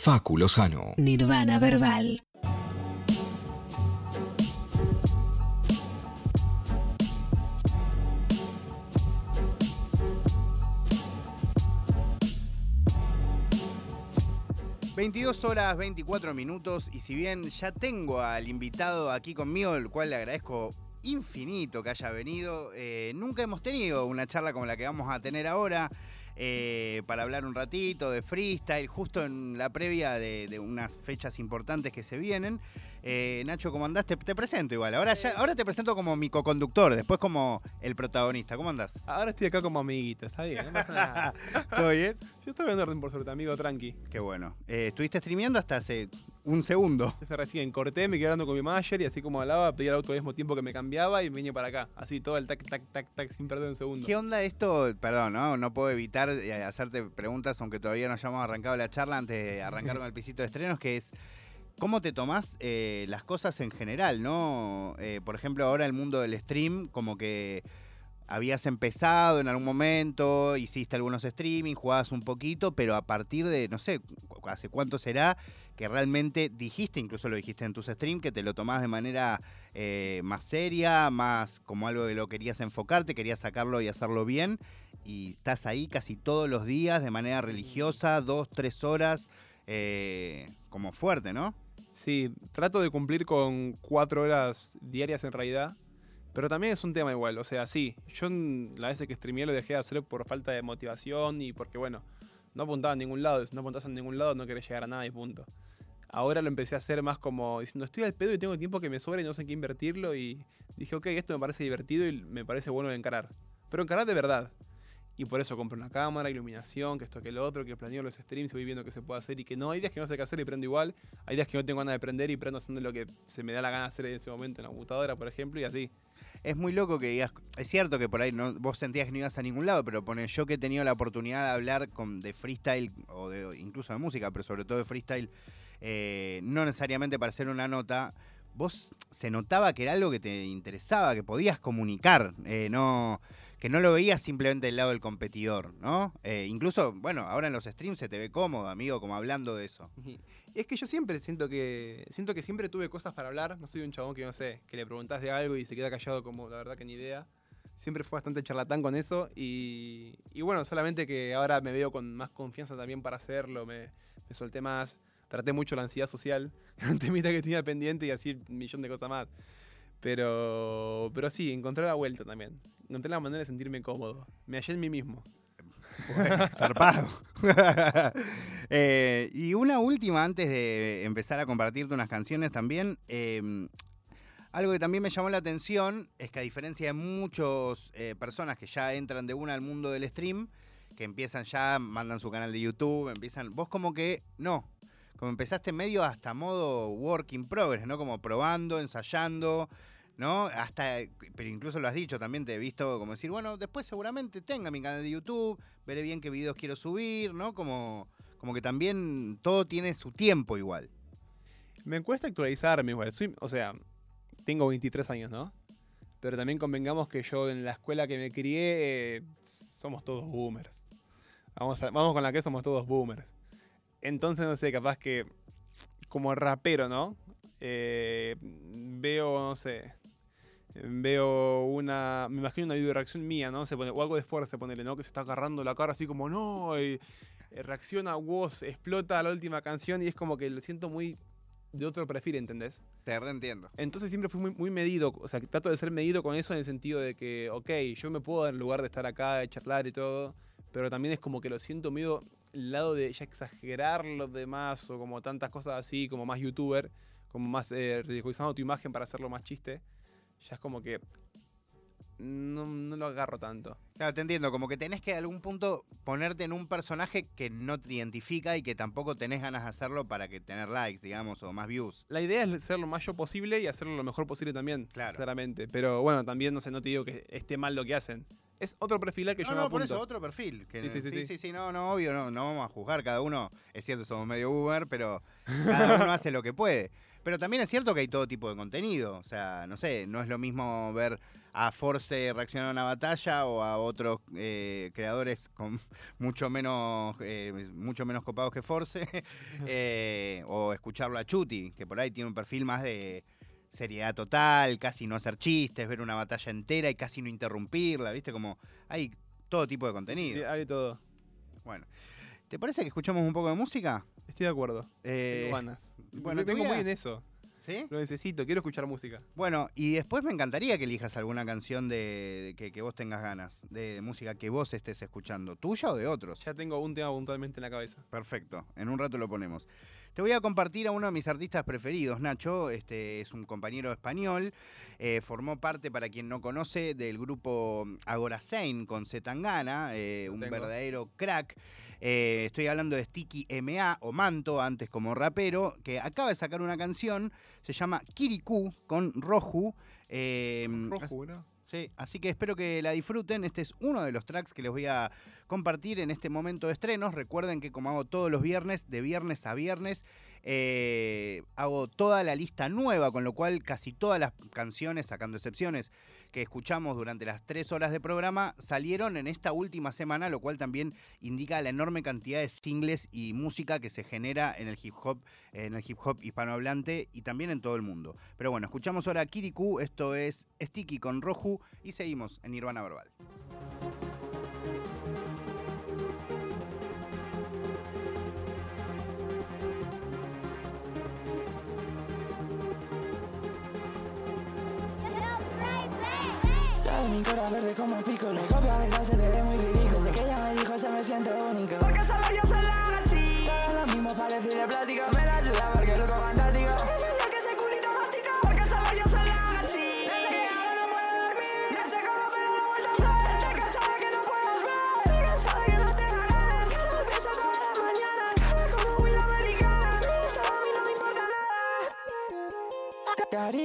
Facu Lozano. Nirvana Verbal. ...22 horas 24 minutos... ...y si bien ya tengo al invitado aquí conmigo... ...el cual le agradezco infinito que haya venido... eh, ...nunca hemos tenido una charla como la que vamos a tener ahora... eh, para hablar un ratito de freestyle... ...justo en la previa de, de unas fechas importantes que se vienen... Eh, Nacho, ¿cómo andás? Te, te presento igual. Ahora, ya, ahora te presento como mi co-conductor, después como el protagonista. ¿Cómo andás? Ahora estoy acá como amiguito, está bien, no pasa nada. ¿Todo bien? Yo estoy en orden por suerte, amigo, tranqui. Qué bueno. Eh, ¿Estuviste streameando hasta hace un segundo? Se recién corté, me quedé hablando con mi manager y así como hablaba, pedía el auto al mismo tiempo que me cambiaba y me vine para acá. Así todo el tac, tac, tac, tac, sin perder un segundo. ¿Qué onda esto? Perdón, ¿no? No puedo evitar eh, hacerte preguntas, aunque todavía no hayamos arrancado la charla antes de arrancar con el pisito de estrenos, que es... ¿Cómo te tomás eh, las cosas en general, no? Eh, por ejemplo, ahora el mundo del stream, como que habías empezado en algún momento, hiciste algunos streaming, jugabas un poquito, pero a partir de, no sé, hace cuánto será que realmente dijiste, incluso lo dijiste en tus streams, que te lo tomás de manera eh, más seria, más como algo que lo querías enfocarte, querías sacarlo y hacerlo bien, y estás ahí casi todos los días de manera religiosa, dos, tres horas, como fuerte, ¿no? Sí, trato de cumplir con cuatro horas diarias en realidad. Pero también es un tema igual, o sea, sí, yo las veces que streameé lo dejé de hacer por falta de motivación y porque, bueno, no apuntaba a ningún lado, si no apuntas a ningún lado no querés llegar a nada y punto. Ahora lo empecé a hacer más como diciendo, estoy al pedo y tengo tiempo que me sobra y no sé en qué invertirlo y dije, ok, esto me parece divertido y me parece bueno de encarar. Pero encarar de verdad. Y por eso compré una cámara, iluminación, que esto que lo otro, que planeo los streams voy viendo qué se puede hacer y que no. Hay días que no sé qué hacer y prendo igual. Hay días que no tengo ganas de prender y prendo haciendo lo que se me da la gana hacer en ese momento en la computadora, por ejemplo, y así. Es muy loco que digas, es cierto que por ahí no, vos sentías que no ibas a ningún lado, pero pone yo que he tenido la oportunidad de hablar con, de freestyle o de, incluso de música, pero sobre todo de freestyle, eh, no necesariamente para hacer una nota, vos se notaba que era algo que te interesaba, que podías comunicar, eh, no, que no lo veías simplemente del lado del competidor, ¿no? Eh, incluso, bueno, ahora en los streams se te ve cómodo, amigo, como hablando de eso. Es que yo siempre siento que siento que siempre tuve cosas para hablar. No soy un chabón que no sé, que le preguntás de algo y se queda callado como la verdad que ni idea. Siempre fue bastante charlatán con eso y, y bueno, solamente que ahora me veo con más confianza también para hacerlo, me, me solté más, traté mucho la ansiedad social, un temita que tenía pendiente y así un millón de cosas más. Pero, pero sí, encontré la vuelta también. Encontré la manera de sentirme cómodo. Me hallé en mí mismo. Zarpado. Eh, y una última antes de empezar a compartirte unas canciones también. eh, algo que también me llamó la atención es que a diferencia de muchas personas que ya entran de una al mundo del stream, que empiezan ya, mandan su canal de YouTube, empiezan, vos como que no, como empezaste medio hasta modo work in progress, ¿no? Como probando, ensayando, ¿no? Hasta, pero incluso lo has dicho, también te he visto como decir, bueno, después seguramente tenga mi canal de YouTube, veré bien qué videos quiero subir, ¿no? Como, como que también todo tiene su tiempo igual. Me cuesta actualizarme igual. O sea, tengo 23 años, ¿no? Pero también convengamos que yo en la escuela que me crié eh, somos todos boomers. Vamos, vamos con la que somos todos boomers. Entonces, no sé, capaz que como rapero, ¿no? Eh, veo, no sé, veo una, me imagino una video reacción mía, ¿no? Se pone, o algo de fuerza, ponele, ¿no? Que se está agarrando la cara así como, no, y, eh, reacciona, voz, explota la última canción y es como que lo siento muy de otro perfil, ¿entendés? Te reentiendo. Entonces siempre fui muy, muy medido, o sea, trato de ser medido con eso en el sentido de que, ok, yo me puedo dar en lugar de estar acá, de charlar y todo, pero también es como que lo siento medio el lado de ya exagerar los demás o como tantas cosas así, como más youtuber, como más eh, ridiculizando tu imagen para hacerlo más chiste, ya es como que no, no lo agarro tanto. Claro, te entiendo, como que tenés que a algún punto ponerte en un personaje que no te identifica y que tampoco tenés ganas de hacerlo para que tener likes, digamos, o más views. La idea es ser lo más yo posible y hacerlo lo mejor posible también, Claro. claramente. Pero bueno, también no sé, no te digo que esté mal lo que hacen. Es otro perfil al que no, yo me no, por apunto. eso, otro perfil. que- Sí, sí, sí, sí, sí. sí, no, no, obvio, no, no vamos a juzgar cada uno. Es cierto, somos medio boomer, pero cada uno hace lo que puede. Pero también es cierto que hay todo tipo de contenido. O sea, no sé, no es lo mismo ver a Force reaccionar a una batalla o a otros eh, creadores con mucho menos eh, mucho menos copados que Force eh, o escucharlo a Chuti que por ahí tiene un perfil más de seriedad total casi no hacer chistes ver una batalla entera y casi no interrumpirla viste como hay todo tipo de contenido Sí, hay todo. bueno ¿te parece que escuchemos un poco de música? Estoy de acuerdo. Eh, Tengo ganas. bueno, te vengo voy a- muy en eso. ¿Sí? Lo necesito, quiero escuchar música. Bueno, y después me encantaría que elijas alguna canción de, de que, que vos tengas ganas, de, de música que vos estés escuchando, tuya o de otros. Ya tengo un tema puntualmente en la cabeza. Perfecto, en un rato lo ponemos. Te voy a compartir a uno de mis artistas preferidos, Nacho, este es un compañero español, eh, formó parte, para quien no conoce, del grupo Agora Sein con Zetangana, eh, un tengo. verdadero crack. Eh, estoy hablando de Sticky MA o Manto, antes como rapero, que acaba de sacar una canción, se llama Kirikou con Roju. eh, Rojo, ¿no? Sí, así que espero que la disfruten. Este es uno de los tracks que les voy a compartir en este momento de estrenos. Recuerden que como hago todos los viernes, de viernes a viernes, eh, hago toda la lista nueva, con lo cual casi todas las canciones, sacando excepciones, que escuchamos durante las tres horas de programa salieron en esta última semana, lo cual también indica la enorme cantidad de singles y música que se genera en el hip hop, en el hip hop hispanohablante y también en todo el mundo. Pero bueno, escuchamos ahora Kirikou, esto es Sticky con Roju y seguimos en Nirvana Verbal. Sabe mi cora verde como pico Le copia verdad se te ve muy ridículo. De que ella me dijo se me siente único. Porque solo yo hago así Todo lo mismo parece de plástico Me la ayuda porque loco fantástico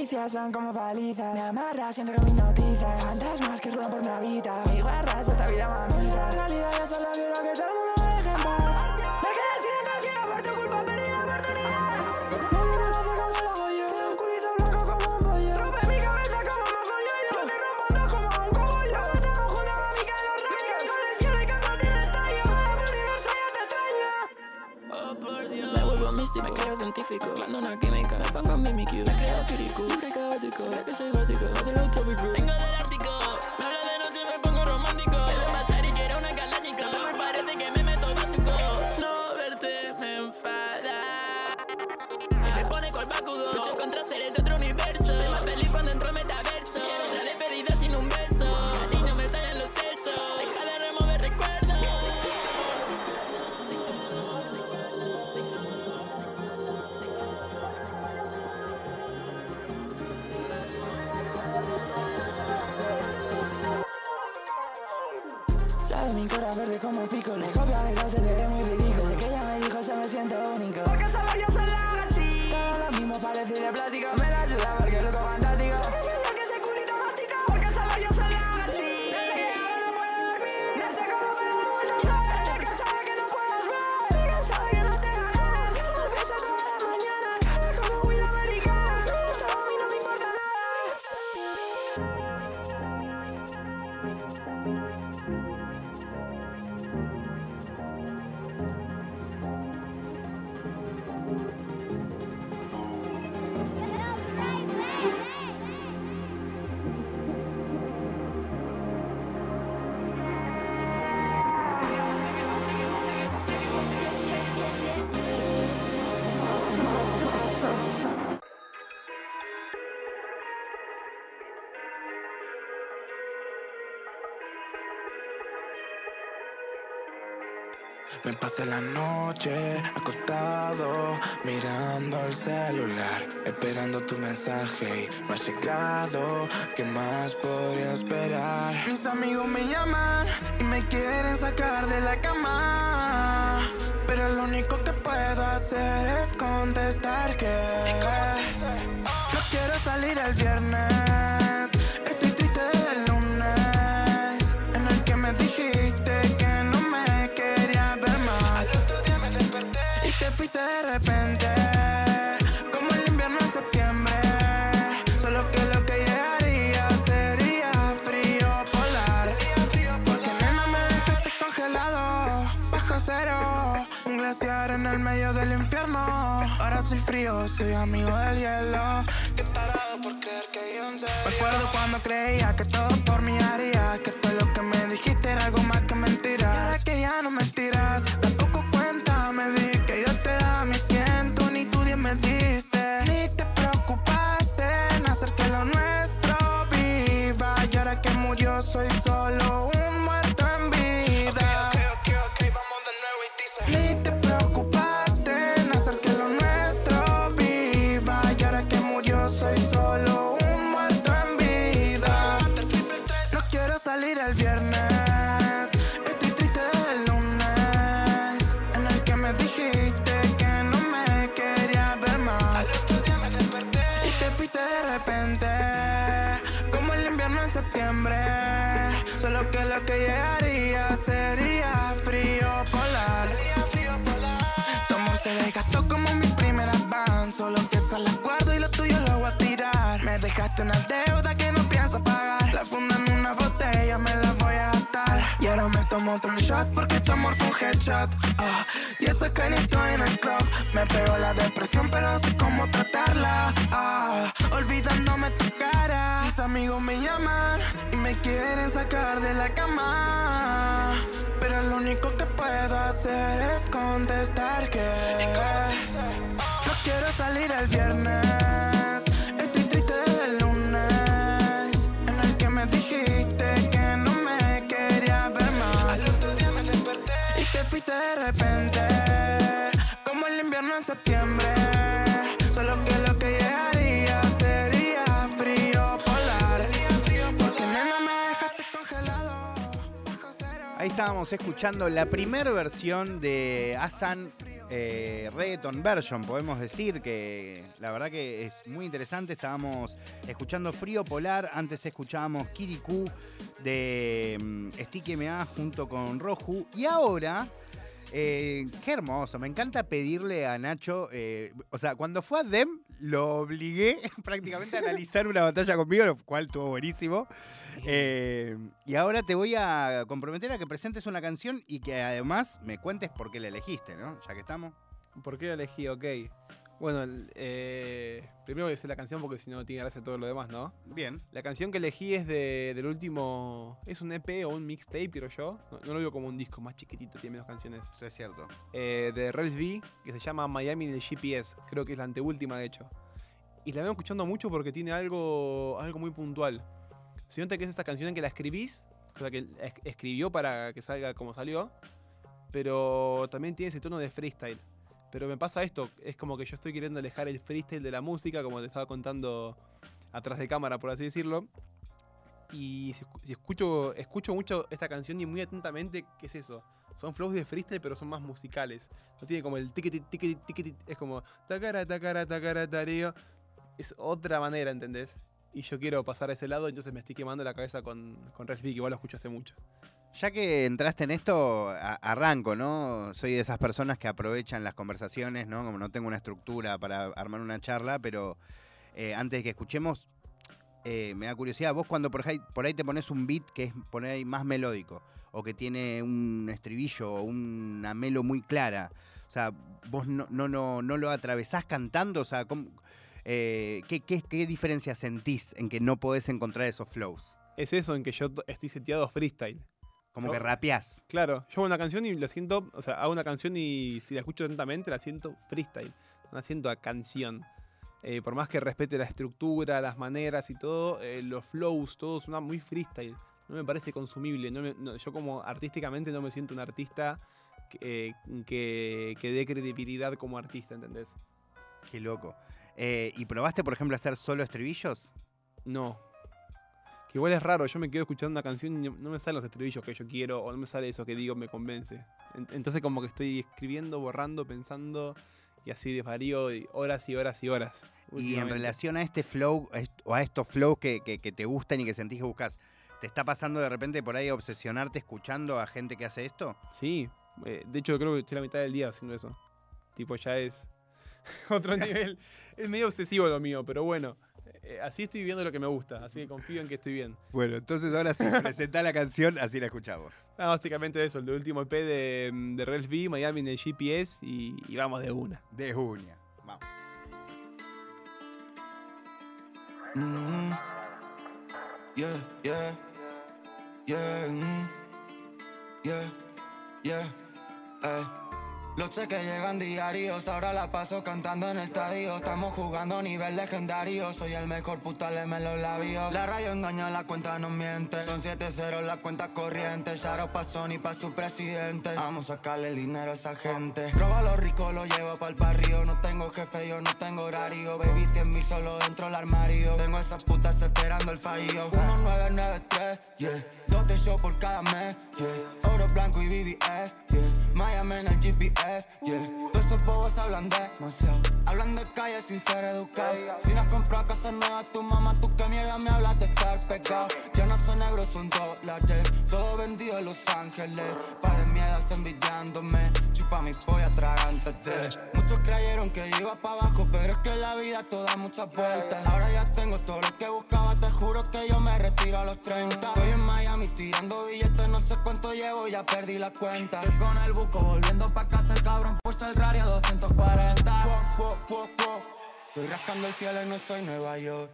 Son como palizas. Me amarra, siento que me hipnotiza Fantasmas que rulan por mi habita Mi guarras esta vida mamita. En realidad yo solo me pongo en mimikyu. Me creo kirikou, libre caótico. Sé que soy gótico, de lo tópico. Vengo del Ártico, Me pasé la noche acostado mirando el celular, esperando tu mensaje y no ha llegado. ¿Qué más podría esperar? Mis amigos me llaman y me quieren sacar de la cama, pero lo único que puedo hacer es contestar que no quiero salir el viernes. fuiste de repente. Como el invierno en septiembre. Solo que lo que llegaría sería frío polar. Porque nena me dejaste congelado. Bajo cero. Un glaciar en el medio del infierno. Ahora soy frío, soy amigo del hielo. Qué tarado por creer que. Me acuerdo cuando creía que todo por mí haría. Que todo lo que me dijiste era algo más que mentiras. Ahora que ya no mentiras, tampoco cuenta, me di me diste. Ni te preocupaste en hacer que lo nuestro viva. Y ahora que murió, soy solo un Solo que lo que llegaría sería frío polar. Tu amor se desgastó como mi primer avance. Solo que esas las guardo y lo tuyo lo voy a tirar. Me dejaste una deuda que no pienso pagar. La funda en una botella, me la voy a gastar. Y ahora me tomo otro shot porque tu amor fue un headshot. Ah, y eso que ni estoy en el club. Me pegó la depresión, pero sé cómo tratarla. Ah, olvidándome tu cara. Mis amigos me llaman y me quieren sacar de la cama. Pero lo único que puedo hacer es contestar que no quiero salir el viernes. Estoy triste desde el lunes. En el que me dijiste que no me quería ver más. Y te fuiste de repente. Como el invierno en septiembre. Estábamos escuchando la primera versión de Asan eh, Reggaeton Version, podemos decir que la verdad que es muy interesante. Estábamos escuchando Frío Polar, antes escuchábamos Kirikou de mm, Sticky MA junto con Roju y ahora... eh, qué hermoso, me encanta pedirle a Nacho, eh, o sea, cuando fue a Dem lo obligué prácticamente a analizar una batalla conmigo, lo cual estuvo buenísimo. Eh, y ahora te voy a comprometer a que presentes una canción y que además me cuentes por qué la elegiste, ¿no? Ya que estamos. ¿Por qué la elegí? Ok. Bueno, el- eh, primero voy a decir la canción porque si no tiene gracia todo lo demás, ¿no? Bien. La canción que elegí es de, del último. ¿Es un EP o un mixtape, creo yo? No, no lo digo como un disco más chiquitito, tiene menos canciones. Eso es cierto. eh, de Rels V, que se llama Miami en el GPS. Creo que es la anteúltima, de hecho. Y la vengo escuchando mucho porque tiene algo, algo muy puntual. Se nota que es esa canción en que la escribís, o sea, que es- escribió para que salga como salió, pero también tiene ese tono de freestyle. Pero me pasa esto, es como que yo estoy queriendo alejar el freestyle de la música, como te estaba contando atrás de cámara, por así decirlo. Y si, escu- si escucho, escucho mucho esta canción y muy atentamente, ¿qué es eso? Son flows de freestyle, pero son más musicales. No tiene como el tiquiti, tiquiti, tiquiti. Es como tacara, tacara, tacara, tareo. Es otra manera, ¿entendés? Y yo quiero pasar a ese lado, entonces me estoy quemando la cabeza con, con Resby, que igual lo escucho hace mucho. Ya que entraste en esto, arranco, ¿no? Soy de esas personas que aprovechan las conversaciones, ¿no? Como no tengo una estructura para armar una charla, pero eh, antes de que escuchemos, eh, me da curiosidad, vos cuando por ahí, por ahí te pones un beat que es poner ahí más melódico, o que tiene un estribillo o una melo muy clara, o sea, vos no, no, no, no lo atravesás cantando, o sea, ¿cómo- eh, ¿qué, qué, qué diferencia sentís en que no podés encontrar esos flows? Es eso en que yo to- estoy seteado freestyle. Como que rapeás. Claro, yo hago una canción y la siento, o sea, hago una canción y si la escucho atentamente la siento freestyle, no la siento a canción. Eh, por más que respete la estructura, las maneras y todo, eh, los flows, todo suena muy freestyle. No me parece consumible. no me- no- yo como artísticamente no me siento un artista que, eh, que, que dé credibilidad como artista, ¿entendés? Qué loco. Eh, ¿Y probaste, por ejemplo, hacer solo estribillos? No. Que igual es raro, yo me quedo escuchando una canción y no me salen los estribillos que yo quiero o no me sale eso que digo me convence. En- Entonces como que estoy escribiendo, borrando, pensando y así desvarío y horas y horas y horas. Y en relación a este flow, o a estos flows que, que- que te gustan y que sentís que buscas, ¿te está pasando de repente por ahí obsesionarte escuchando a gente que hace esto? Sí, eh, de hecho creo que estoy la mitad del día haciendo eso. Tipo ya es otro nivel. Es medio obsesivo lo mío, pero bueno. eh, así estoy viviendo lo que me gusta, así que confío en que estoy bien. Bueno, entonces ahora sí, presentá la canción, así la escuchamos. Ah, básicamente eso, el último EP de, de Ralph B, Miami en el GPS y, y vamos de una. De Junia. Vamos. Mm. Yeah, yeah, yeah, mm. yeah, yeah, eh. Los cheques llegan diarios, ahora la paso cantando en estadio. Estamos jugando a nivel legendario. Soy el mejor puta, leme los labios. La radio engaña, la cuenta no miente. Son 7-0 la cuenta corriente. Sharo pa' Sony, pa' su presidente. Vamos a sacarle el dinero a esa gente. Roba lo rico, lo llevo pa'l barrio. No tengo jefe, yo no tengo horario. Baby, 100 mil solo dentro del armario. Tengo esas putas esperando el fallo. 1993, yeah. Dos de show por cada mes, yeah. Oro blanco y BBS, yeah. Miami en el GPS, yeah. Todos esos bobos hablan demasiado. Hablan de calle sin ser educados. Si no has comprado casa nueva, tu mamá, tú qué mierda me hablas de estar pegado. Ya no son negros, son dólares. Todo vendido en Los Ángeles. Par de envidiándome. Chupa mi polla tragántate. Muchos creyeron que iba para abajo, pero es que la vida todo da muchas vueltas. Ahora ya tengo todo lo que buscaba, te juro que yo me retiro a los 30. Estoy en Miami tirando billetes, no sé cuánto llevo, ya perdí la cuenta. Estoy con el buco volviendo pa' casa, el cabrón por 240. Wo, wo, wo, wo. Estoy rascando el cielo y no soy Nueva York.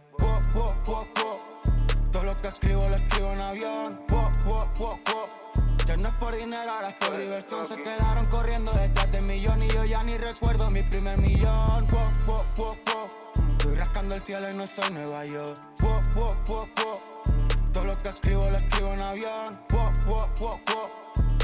Todo lo que escribo lo escribo en avión. Ya no es por dinero, ahora es por diversión. Se quedaron corriendo detrás de millón y yo ya ni recuerdo mi primer millón. Estoy rascando el cielo y no soy Nueva York. Todo lo que escribo lo escribo en avión.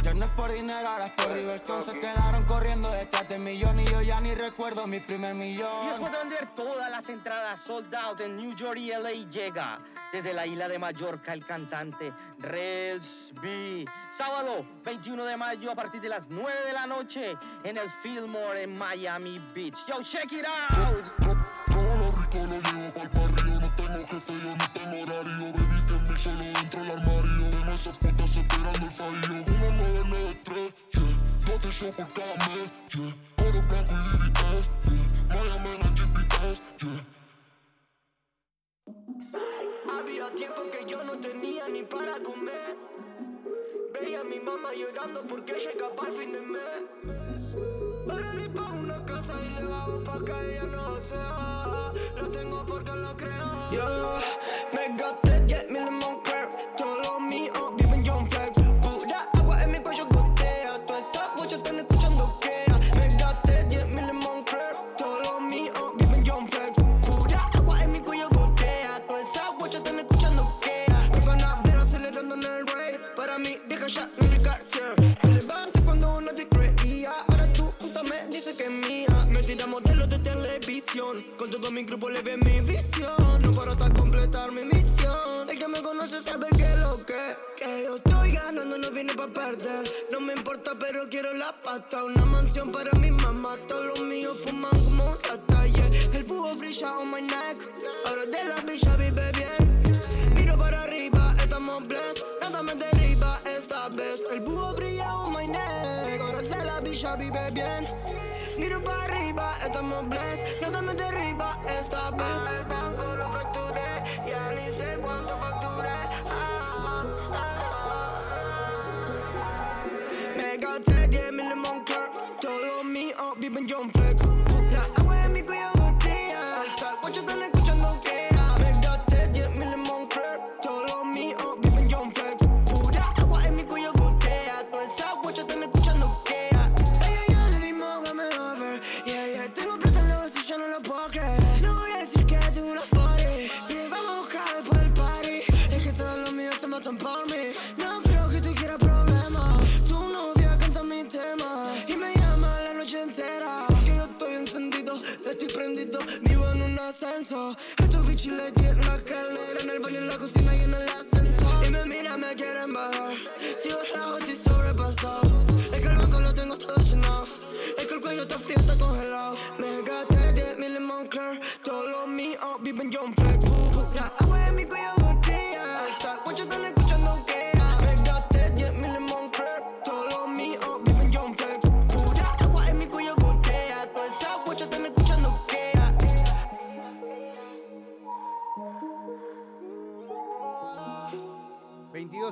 Ya no es por dinero, ahora es por diversión. Se quedaron corriendo detrás de millón y yo ya ni recuerdo mi primer Y millón. después de vender todas las entradas sold out en New York y LA llega desde la isla de Mallorca el cantante Rels B. Sábado 21 de mayo a partir de las 9 de la noche en el Fillmore en Miami Beach. Yo, check it out. Todo lo rico lo llevo pa'l barrio No tengo jefe, yo no tengo horario Baby, 100 mil solo dentro del armario esas putas esperando el fallo 1993, yeah Dos de show por cada mes, yeah Oro blanco y BBS, yeah Miami en GPS, yeah Había tiempo que yo no tenía ni para comer. Veía a mi mamá llorando porque llega para el fin de mes. Ahora le pago una casa y le bajo pa' que ella no sea. Lo tengo porque lo creo. Yo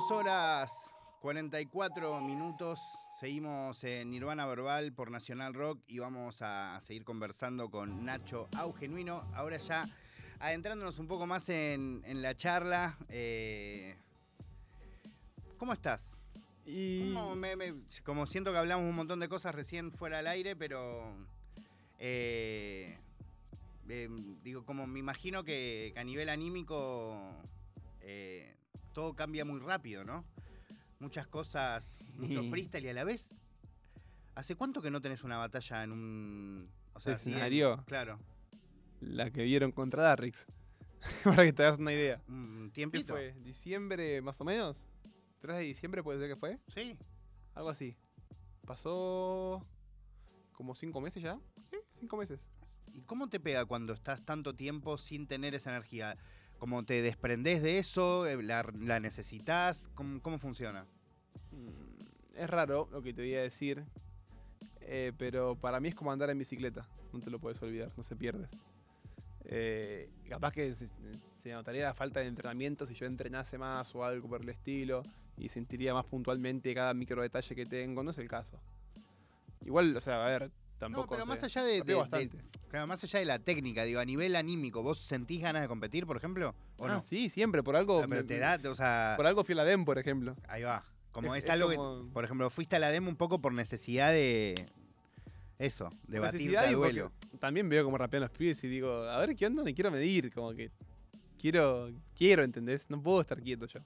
22 horas 44 minutos. Seguimos en Nirvana Verbal por Nacional Rock y vamos a seguir conversando con Nacho Augenuino. Ahora ya adentrándonos un poco más en, en la charla. eh, ¿Cómo estás? Y ¿Cómo me- me- como siento que hablamos un montón de cosas recién fuera al aire, pero eh, eh, digo, como me imagino que, que a nivel anímico eh, todo cambia muy rápido, ¿no? Muchas cosas, mucho freestyle y a la vez. ¿Hace cuánto que no tenés una batalla en un o sea, ¿Escenario? claro, la que vieron contra Darrix. Para que te hagas una idea. un ¿Qué fue? ¿Diciembre más o menos? ¿3 de diciembre puede ser que fue? Sí. Algo así. Pasó como 5 meses ya. Sí, 5 meses. ¿Y cómo te pega cuando estás tanto tiempo sin tener esa energía? ¿Cómo te desprendés de eso? Eh, ¿La, la necesitas? ¿Cómo, cómo funciona? Mm, Es raro lo que te voy a decir. eh, pero para mí es como andar en bicicleta. No te lo puedes olvidar, no se pierde. Eh, capaz que se, se notaría la falta de entrenamiento si yo entrenase más o algo por el estilo y sentiría más puntualmente cada micro detalle que tengo. No es el caso. Igual, o sea, a ver, tampoco. no, pero más allá de, claro, más allá de la técnica, digo, a nivel anímico, ¿vos sentís ganas de competir, por ejemplo? ¿O Ah, no? sí, siempre, por algo. Ah, pero te da, o sea, Por algo fui a la DEM, por ejemplo. ahí va. Como es, Es- es algo como- que, por ejemplo, fuiste a la demo un poco por necesidad de eso, de batirte Necesidad a y porque duelo. También veo como rapean los pibes y digo, a ver qué onda, me quiero medir, como que quiero, quiero, ¿entendés? No puedo estar quieto yo.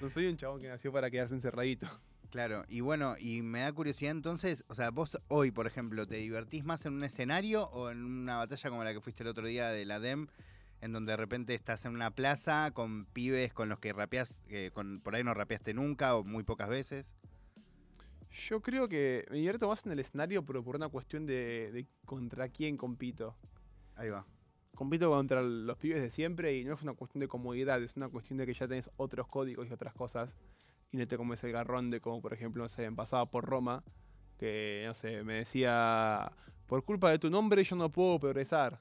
No soy un chabón que nació para quedarse encerradito. Claro, y bueno, y me da curiosidad entonces, o sea, vos hoy, por ejemplo, ¿te divertís más en un escenario o en una batalla como la que fuiste el otro día de la DEM, en donde de repente estás en una plaza con pibes con los que rapeás, que con, por ahí no rapeaste nunca o muy pocas veces? Yo creo que me divierto más en el escenario, pero por una cuestión de, de contra quién compito. Ahí va. Compito contra los pibes de siempre y no es una cuestión de comodidad, es una cuestión de que ya tenés otros códigos y otras cosas y no te comes el garrón de como, por ejemplo, no sé, pasaba por Roma, que, no sé, me decía, por culpa de tu nombre yo no puedo progresar.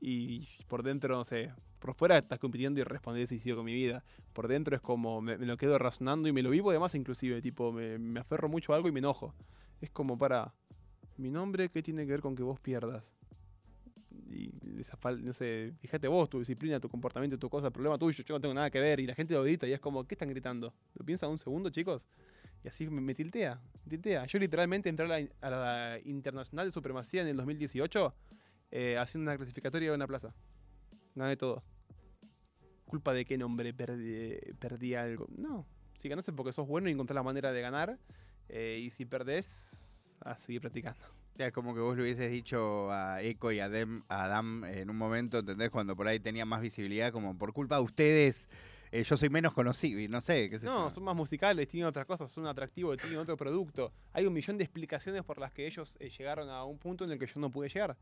Y por dentro, no sé, por fuera estás compitiendo y respondés y sigo con mi vida. Por dentro es como, me, lo quedo razonando y me lo vivo además inclusive, tipo, me, me aferro mucho a algo y me enojo. Es como para, mi nombre, ¿qué tiene que ver con que vos pierdas? Y esa fal- no sé, fíjate vos, tu disciplina, tu comportamiento, tu cosa, problema tuyo, yo no tengo nada que ver, y la gente lo audita y es como, ¿qué están gritando? ¿Lo piensan un segundo, chicos? Y así me, me tiltea, me tiltea. Yo literalmente entré a la, a la Internacional de Supremacía en el 2018 eh, haciendo una clasificatoria de una plaza. Gané todo. ¿Culpa de qué nombre perdí, perdí algo? No, si ganaste porque sos bueno y encontrás la manera de ganar, eh, y si perdés, a seguir practicando. Sea, es como que vos le hubieses dicho a Eco y a, Dem- a Adam en un momento, ¿entendés? Cuando por ahí tenía más visibilidad, como por culpa de ustedes, eh, yo soy menos conocido, y no sé, qué sé No, yo. son más musicales, tienen otras cosas, son atractivos, tienen otro producto. Hay un millón de explicaciones por las que ellos eh, llegaron a un punto en el que yo no pude llegar.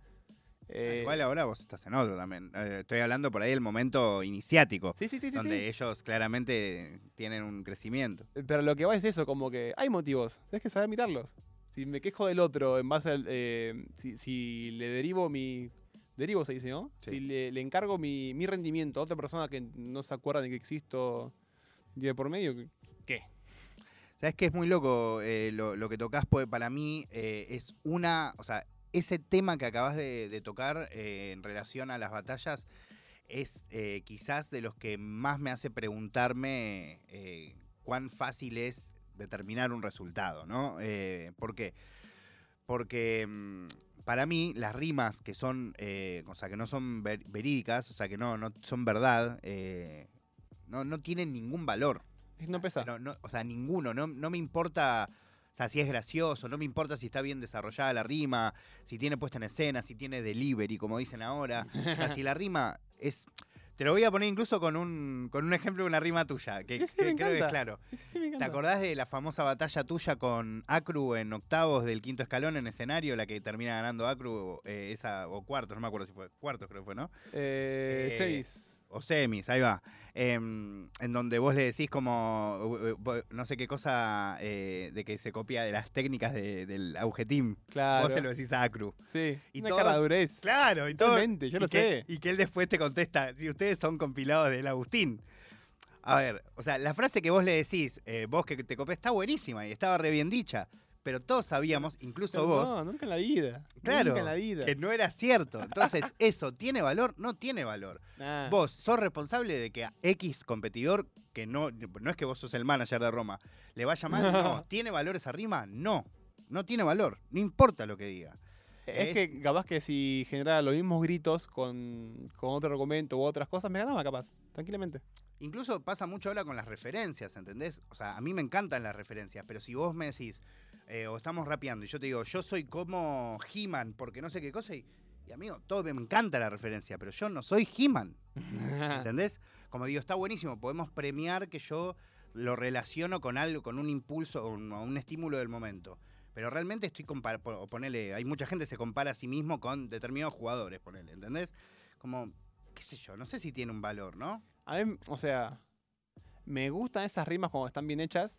Eh, Igual ahora vos estás en otro también. Estoy hablando por ahí del momento iniciático, sí, sí, sí, sí, donde ellos claramente tienen un crecimiento. Pero lo que va es eso, como que hay motivos, tienes que saber mirarlos. Si me quejo del otro en base al... eh, si, si le derivo mi... Derivo se dice, ¿no? Sí. Si le, le encargo mi, mi rendimiento a otra persona que no se acuerda de que existo día por medio, ¿qué? ¿Sabes qué es muy loco eh, lo, lo que tocas? Porque para mí eh, es una. O sea, ese tema que acabas de, de tocar en relación a las batallas es quizás de los que más me hace preguntarme cuán fácil es determinar un resultado, ¿no? Eh, ¿Por qué? Porque mm, para mí las rimas que son, eh, o sea, que no son ver- verídicas, o sea, que no, no son verdad, eh, no, no tienen ningún valor. No pesa. No, no, o sea, ninguno. No, no me importa o sea, si es gracioso, no me importa si está bien desarrollada la rima, si tiene puesta en escena, si tiene delivery, como dicen ahora. O sea, si la rima es. Te lo voy a poner incluso con un, con un ejemplo de una rima tuya, que, Sí, que creo que es claro. Sí, ¿Te acordás de la famosa batalla tuya con Acru en octavos del quinto escalón en escenario, la que termina ganando Acru, eh, esa, o cuartos, no me acuerdo si fue, cuartos creo que fue, ¿no? Eh, Eh, seis. O semis, ahí va. Em, en donde vos le decís como, eh, eh, no sé qué cosa, eh, de que se copia de las técnicas de- del auge team. Claro. Vos se lo decís a Acru. Sí. y Una de durez. Claro, y todo. Totalmente, yo y lo que, sé. Y que él después te contesta, si ustedes son compilados del Agustín. A ver, o sea, la frase que vos le decís, eh, vos que te copé, está buenísima y estaba re bien dicha. Pero todos sabíamos, incluso No, vos, nunca en la vida. Claro, Nunca en la vida. que no era cierto. Entonces, ¿eso tiene valor? No tiene valor. Nah. Vos sos responsable de que a X competidor, que no, no es que vos sos el manager de Roma, le vaya mal, no. ¿Tiene valor esa rima? No. No tiene valor. No importa lo que diga. Es Es- que capaz que si generara los mismos gritos con, con otro argumento u otras cosas, me ganaba capaz, tranquilamente. Incluso pasa mucho ahora con las referencias, ¿entendés? O sea, a mí me encantan las referencias, pero si vos me decís, eh, o estamos rapeando, y yo te digo, yo soy como He-Man, porque no sé qué cosa, y, y amigo, todo me encanta la referencia, pero yo no soy He-Man, ¿entendés? Como digo, está buenísimo, podemos premiar que yo lo relaciono con algo, con un impulso o un, estímulo del momento. Pero realmente estoy comparando, ponele, hay mucha gente que se compara a sí mismo con determinados jugadores, ponele, ¿entendés? Como, qué sé yo, no sé si tiene un valor, ¿no? A mí, o sea, me gustan esas rimas cuando están bien hechas.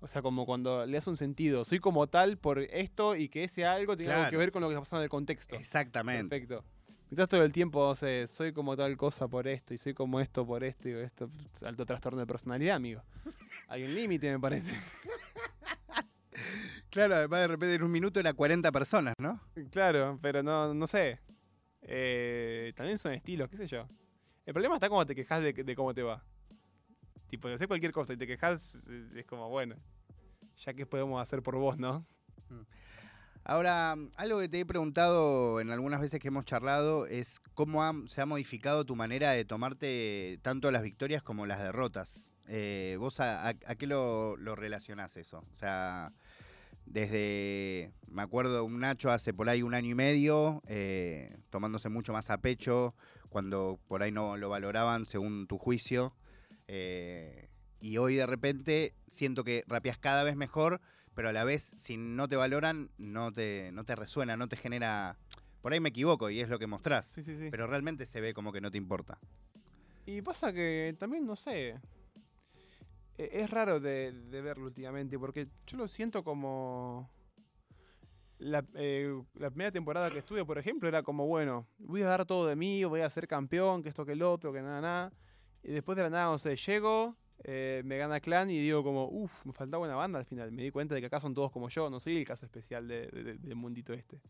O sea, como cuando le das un sentido. Soy como tal por esto y que ese algo tiene algo que ver con lo que está pasando en el contexto. Exactamente. Perfecto. Mientras todo el tiempo, o sea, soy como tal cosa por esto y soy como esto por esto y esto, alto trastorno de personalidad, amigo. Hay un límite, me parece. Claro, además de repente en un minuto era 40 personas, ¿no? Claro, pero no, no sé. Eh, también son estilos, qué sé yo. El problema está cuando te quejas de, cómo te va. Tipo, de hacer cualquier cosa y te quejas, es como, bueno, ya que podemos hacer por vos, ¿no? Ahora, algo que te he preguntado en algunas veces que hemos charlado es cómo se ha modificado tu manera de tomarte tanto las victorias como las derrotas. Eh, ¿Vos a qué lo, lo relacionás eso? O sea, desde, me acuerdo, un Nacho hace por ahí un año y medio, eh, tomándose mucho más a pecho, cuando por ahí no lo valoraban según tu juicio. eh, y hoy de repente siento que rapeas cada vez mejor, pero a la vez, si no te valoran, no te, no te resuena, no te genera. Por ahí me equivoco y es lo que mostrás. Sí, sí, sí. Pero realmente se ve como que no te importa. Y pasa que también, no sé, es raro de, verlo últimamente, porque yo lo siento como... La, eh, la primera temporada que estuve, por ejemplo, era como, bueno, voy a dar todo de mí, voy a ser campeón, que esto, que el otro, que nada, nada. Y después de la nada, no sé, llego, eh, me gana Clan y digo como, uff, me faltaba una banda al final. Me di cuenta de que acá son todos como yo, no soy el caso especial de- de- de- del mundito este.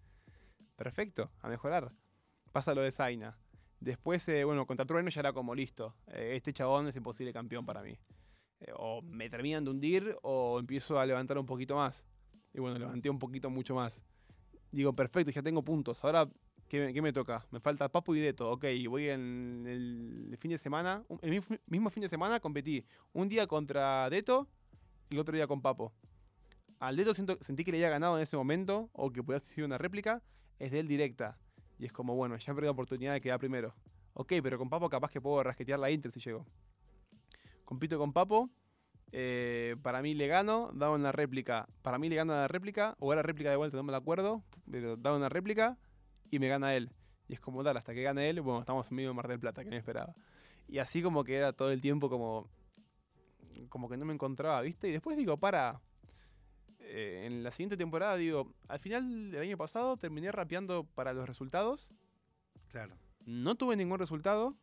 Perfecto, a mejorar. Pasa lo de Zaina. Después, eh, bueno, contra Trueno ya era como listo. este chabón es imposible campeón para mí. Eh, o me terminan de hundir o empiezo a levantar un poquito más. Y bueno, levanté un poquito mucho más. Digo, perfecto, ya tengo puntos. Ahora, ¿qué, me- toca? Me falta Papu y Deto. Ok, voy en el fin de semana. mismo- fin de semana competí. Un día contra Deto y el otro día con Papo. Al Deto sentí que le había ganado en ese momento o que podía ser una réplica. Es de él directa. Y es como, bueno, ya perdí la oportunidad de quedar primero. Ok, pero con Papo capaz que puedo rasquetear la Inter si llego. Compito con Papo. eh, para mí le gano, daba una réplica. Para mí le gana la réplica, o era réplica de vuelta, no me la acuerdo. Pero daba una réplica y me gana él. Y es como tal, hasta que gane él, bueno, estamos en medio de Mar del Plata, que me esperaba. Y así como que era todo el tiempo como. Como que no me encontraba, ¿viste? Y después digo, para. eh, en la siguiente temporada, digo, al final del año pasado terminé rapeando para los resultados. Claro. No tuve ningún resultado.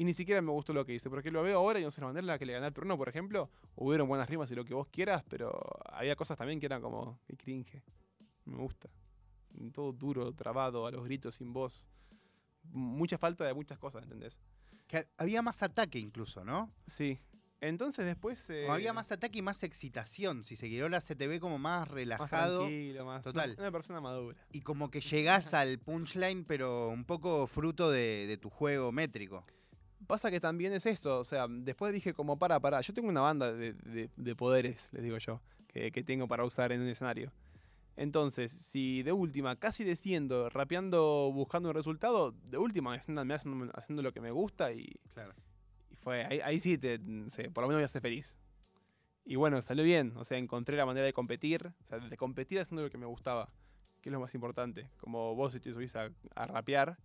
Y ni siquiera me gustó lo que hice. Porque lo veo ahora y no sé la manera en la que le gané al turno, por ejemplo. Hubieron buenas rimas y lo que vos quieras, pero había cosas también que eran como. que cringe. Me gusta. Todo duro, trabado, a los gritos, sin voz. Mucha falta de muchas cosas, ¿entendés? Que había más ataque incluso, ¿no? Sí. Entonces después. eh, Como había más ataque y más excitación. Si se la se te ve como más más relajado. tranquilo, más. Total. Una, una persona madura. y como que llegás al punchline, pero un poco fruto de, de tu juego métrico. Pasa que también es esto, o sea, después dije como, para, para, yo tengo una banda de, de- de poderes, les digo yo, que, que tengo para usar en un escenario. Entonces, si de última, casi desciendo, rapeando, buscando un resultado, de última, me hacen- haciendo lo que me gusta y, Claro. y fue, ahí, ahí sí, te, sé, por lo menos voy a ser feliz. Y bueno, salió bien, o sea, encontré la manera de competir, o sea, de competir haciendo lo que me gustaba, que es lo más importante. Como vos si te subís a, a rapear,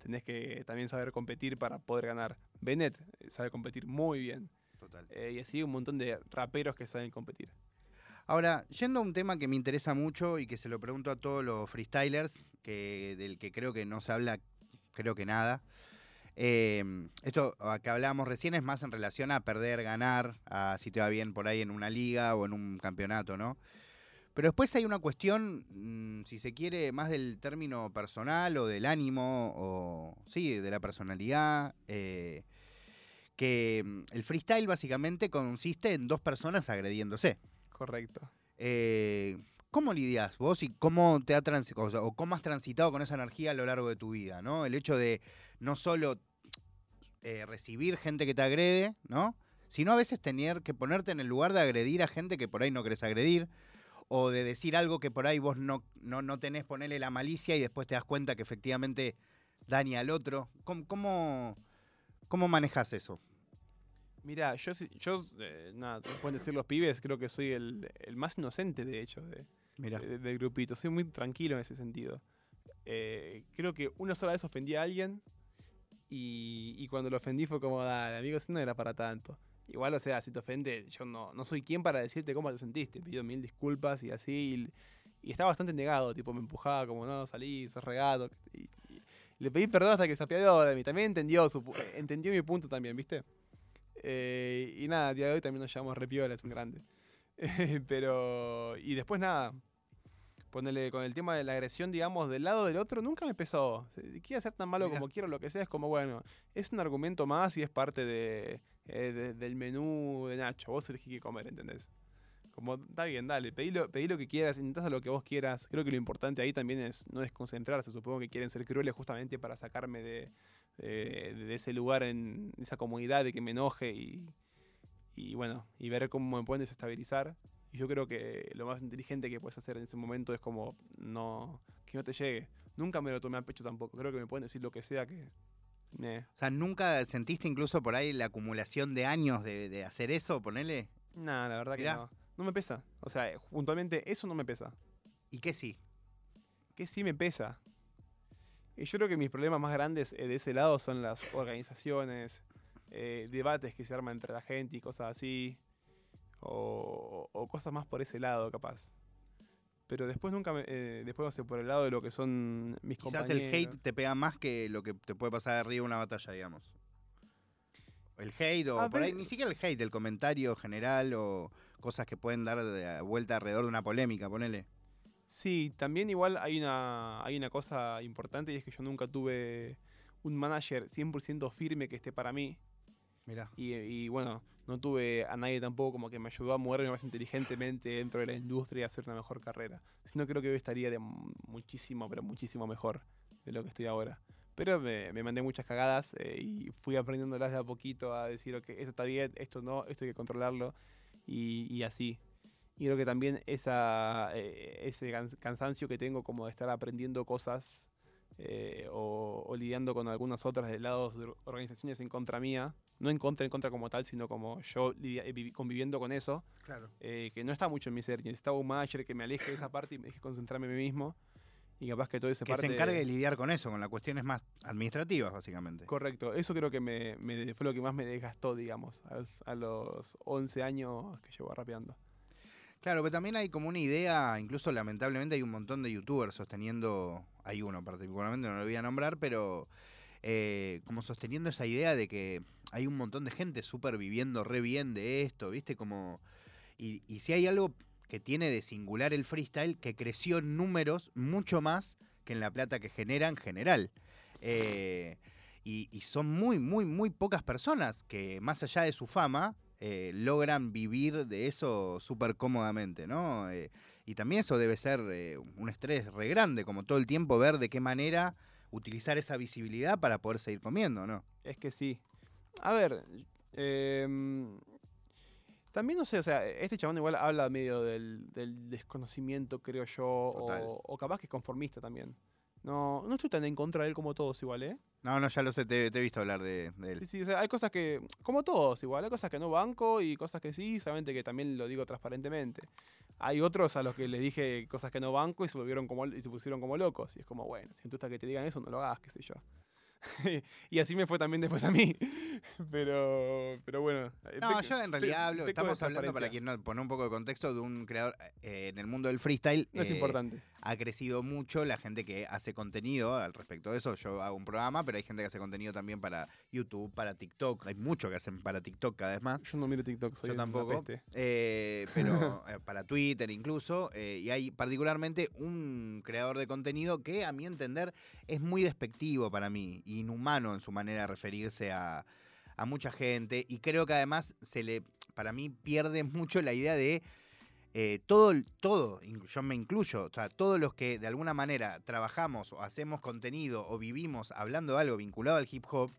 tenés que también saber competir para poder ganar. Bennett eh, sabe competir muy bien. Total. eh, y así un montón de raperos que saben competir. Ahora, yendo a un tema que me interesa mucho y que se lo pregunto a todos los freestylers, que, del que creo que no se habla, creo que nada. Eh, esto a que hablábamos recién es más en relación a perder, ganar, a si te va bien por ahí en una liga o en un campeonato, ¿no? Pero después hay una cuestión, mm, si se quiere, más del término personal o del ánimo, o sí, de la personalidad. eh, que mm, el freestyle básicamente consiste en dos personas agrediéndose. Correcto. Eh, ¿Cómo lidias vos y cómo te ha o, sea, o cómo has transitado con esa energía a lo largo de tu vida, ¿no? El hecho de no solo eh, recibir gente que te agrede, ¿no? Sino a veces tener que ponerte en el lugar de agredir a gente que por ahí no querés agredir, o de decir algo que por ahí vos no, no, no tenés ponerle la malicia y después te das cuenta que efectivamente daña al otro. ¿Cómo, cómo, cómo manejas eso? Mira, yo, yo eh, nada, pueden decir los pibes, creo que soy el, el más inocente, de hecho, de, Mira. de- del grupito. Soy muy tranquilo en ese sentido. Eh, creo que una sola vez ofendí a alguien y, y cuando lo ofendí fue como, dale, amigo, eso no era para tanto. Igual, o sea, si te ofende, yo no, no soy quien para decirte cómo te sentiste. Pido mil disculpas y así. Y, y estaba bastante negado, tipo, me empujaba como, no, salí, sos regado. Y, y le pedí perdón hasta que se apiadó de mí. También entendió, su, entendió mi punto también, ¿viste? Eh, y nada, a día de hoy también nos llamamos repiola, es un grande. Pero. Y después nada. Ponele con el tema de la agresión, digamos, del lado del otro, nunca me pesó. Si quiere ser tan malo Mira. como quiero, lo que sea, es como, bueno, es un argumento más y es parte de, eh, de- del menú de Nacho. Vos elegís qué comer, ¿entendés? Como, está bien, dale, pedí lo, pedí lo que quieras, intentás lo que vos quieras. Creo que lo importante ahí también es no desconcentrarse. Supongo que quieren ser crueles justamente para sacarme de, eh, de ese lugar, en esa comunidad de que me enoje y, y bueno, y ver cómo me pueden desestabilizar. Y yo creo que lo más inteligente que puedes hacer en ese momento es como no que no te llegue. Nunca me lo tomé a pecho tampoco. Creo que me pueden decir lo que sea que... eh, O sea, ¿nunca sentiste incluso por ahí la acumulación de años de, de hacer eso? Ponele. Nah, la verdad Mirá. que no. No me pesa. O sea, puntualmente eso no me pesa. ¿Y qué sí? que sí me pesa. Y yo creo que mis problemas más grandes eh, de ese lado son las organizaciones, eh, debates que se arman entre la gente y cosas así. O, o cosas más por ese lado, capaz. Pero después nunca me. eh, después, no sé, por el lado de lo que son mis Quizás compañeros. el hate te pega más que lo que te puede pasar arriba de una batalla, digamos. El hate, o por ahí, ni siquiera el hate, el comentario general o cosas que pueden dar de- vuelta alrededor de una polémica, ponele. Sí, también igual hay una, hay una cosa importante y es que yo nunca tuve un manager 100% firme que esté para mí. Mira. Y, bueno, no tuve a nadie tampoco como que me ayudó a moverme más inteligentemente dentro de la industria y hacer una mejor carrera. Sino creo que hoy estaría de mu- muchísimo, pero muchísimo mejor de lo que estoy ahora. Pero me, mandé muchas cagadas eh, y fui aprendiéndolas de a poquito a decir, ok, esto está bien, esto no, esto hay que controlarlo y, así. Y creo que también eh, ese cans- cansancio que tengo como de estar aprendiendo cosas eh, o, o lidiando con algunas otras de lados de or- organizaciones en contra mía, no en contra, en contra como tal, sino como yo eh, vivi- conviviendo con eso, Claro. eh, que no está mucho en mi ser. Necesitaba un manager que me aleje de esa parte y me deje concentrarme en mí mismo. Y capaz que todo ese Que parte... se encargue de lidiar con eso, con las cuestiones más administrativas, básicamente. Correcto, eso creo que me, me- fue lo que más me desgastó, digamos, a los, a los 11 años que llevo rapeando. Claro, pero también hay como una idea, incluso lamentablemente hay un montón de youtubers sosteniendo, hay uno particularmente, no lo voy a nombrar, pero eh, como sosteniendo esa idea de que hay un montón de gente súper viviendo re bien de esto, ¿viste? Como, y, si hay algo que tiene de singular el freestyle, que creció en números mucho más que en la plata que genera en general. Eh, y, son muy, muy, muy pocas personas que, más allá de su fama, eh, logran vivir de eso súper cómodamente, ¿no? Y también eso debe ser un estrés re grande, como todo el tiempo ver de qué manera utilizar esa visibilidad para poder seguir comiendo, ¿no? Es que sí. A ver, em, también no sé, o sea, este chabón igual habla medio del, del desconocimiento, creo yo, o, o capaz que es conformista también. No, no estoy tan en contra de él como todos igual, ¿eh? No, no, ya lo sé, te, te he visto hablar de, de él. Sí, sí, o sea, hay cosas que, como todos igual, hay cosas que no banco y cosas que sí, solamente que también lo digo transparentemente. Hay otros a los que les dije cosas que no banco y se volvieron como y se pusieron como locos. Y es como, bueno, si te gusta que te digan eso, no lo hagas, qué sé yo. y así me fue también después a mí. Pero, pero bueno. eh, No, yo en realidad hablo, estamos hablando para quien no poner un poco de contexto de un creador eh, en el mundo del freestyle. No es eh, importante. Ha crecido mucho la gente que hace contenido al respecto de eso. Yo hago un programa, pero hay gente que hace contenido también para YouTube, para TikTok. Hay mucho que hacen para TikTok cada vez más. Yo no miro TikTok, soy Yo tampoco. Eh, pero eh, para Twitter incluso. eh, y hay particularmente un creador de contenido que a mi entender es muy despectivo para mí, inhumano en su manera de referirse a, a mucha gente. Y creo que además se le, para mí pierde mucho la idea de eh, todo, todo, yo me incluyo, o sea, todos los que de alguna manera trabajamos o hacemos contenido o vivimos hablando de algo vinculado al hip hop,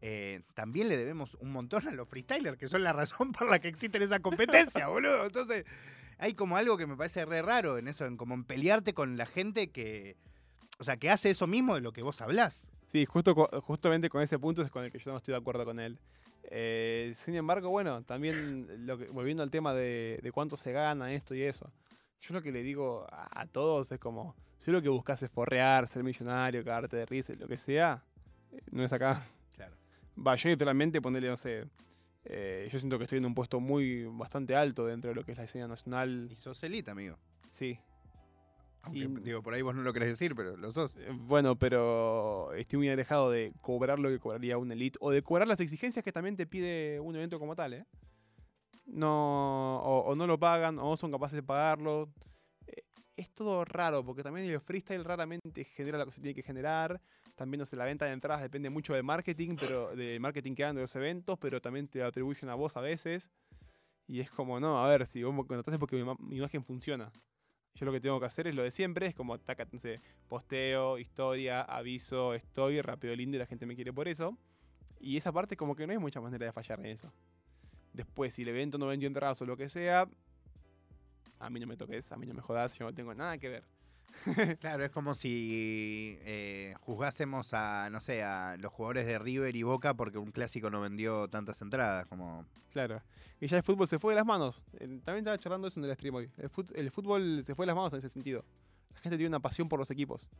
eh, también le debemos un montón a los freestylers, que son la razón por la que existen esa competencia, boludo. Entonces, hay como algo que me parece re raro en eso, en como en pelearte con la gente que, o sea, que hace eso mismo de lo que vos hablás. Sí, justo, justamente con ese punto es con el que yo no estoy de acuerdo con él. Eh, sin embargo, bueno, también lo que- volviendo al tema de, de cuánto se gana esto y eso. Yo lo que le digo a, a todos es como, si lo que buscas es forrear, ser millonario, cagarte de risa, lo que sea, eh, no es acá. Claro. Va, yo literalmente ponerle, no sé, eh, yo siento que estoy en un puesto muy bastante alto dentro de lo que es la escena nacional. Y sos elite, amigo. Sí, Aunque, Y- digo, por ahí vos no lo querés decir, pero lo sos. Eh, Bueno, pero estoy muy alejado de cobrar lo que cobraría un elite o de cobrar las exigencias que también te pide un evento como tal, ¿eh? No, o, o no lo pagan o no son capaces de pagarlo. Eh, Es todo raro porque también el freestyle raramente genera lo que se tiene que generar. También, no sé, la venta de entradas depende mucho del marketing, pero del marketing que hagan de los eventos, pero también te atribuyen a vos a veces. Y es como, no, a ver, si vos me contratás es porque mi imagen funciona. Yo lo que tengo que hacer es lo de siempre, es como, taca, no posteo, historia, aviso, estoy, rapeo lindo y la gente me quiere por eso. Y esa parte como que no hay mucha manera de fallar en eso. Después, si el evento no vendió entradas o lo que sea, a mí no me toques, a mí no me jodas, yo no tengo nada que ver. Claro, es como si eh, juzgásemos a, no sé, a los jugadores de River y Boca porque un clásico no vendió tantas entradas. Como, Claro. Y ya el fútbol se fue de las manos. También estaba charlando eso en el stream hoy. El, fut- el fútbol se fue de las manos en ese sentido. La gente tiene una pasión por los equipos.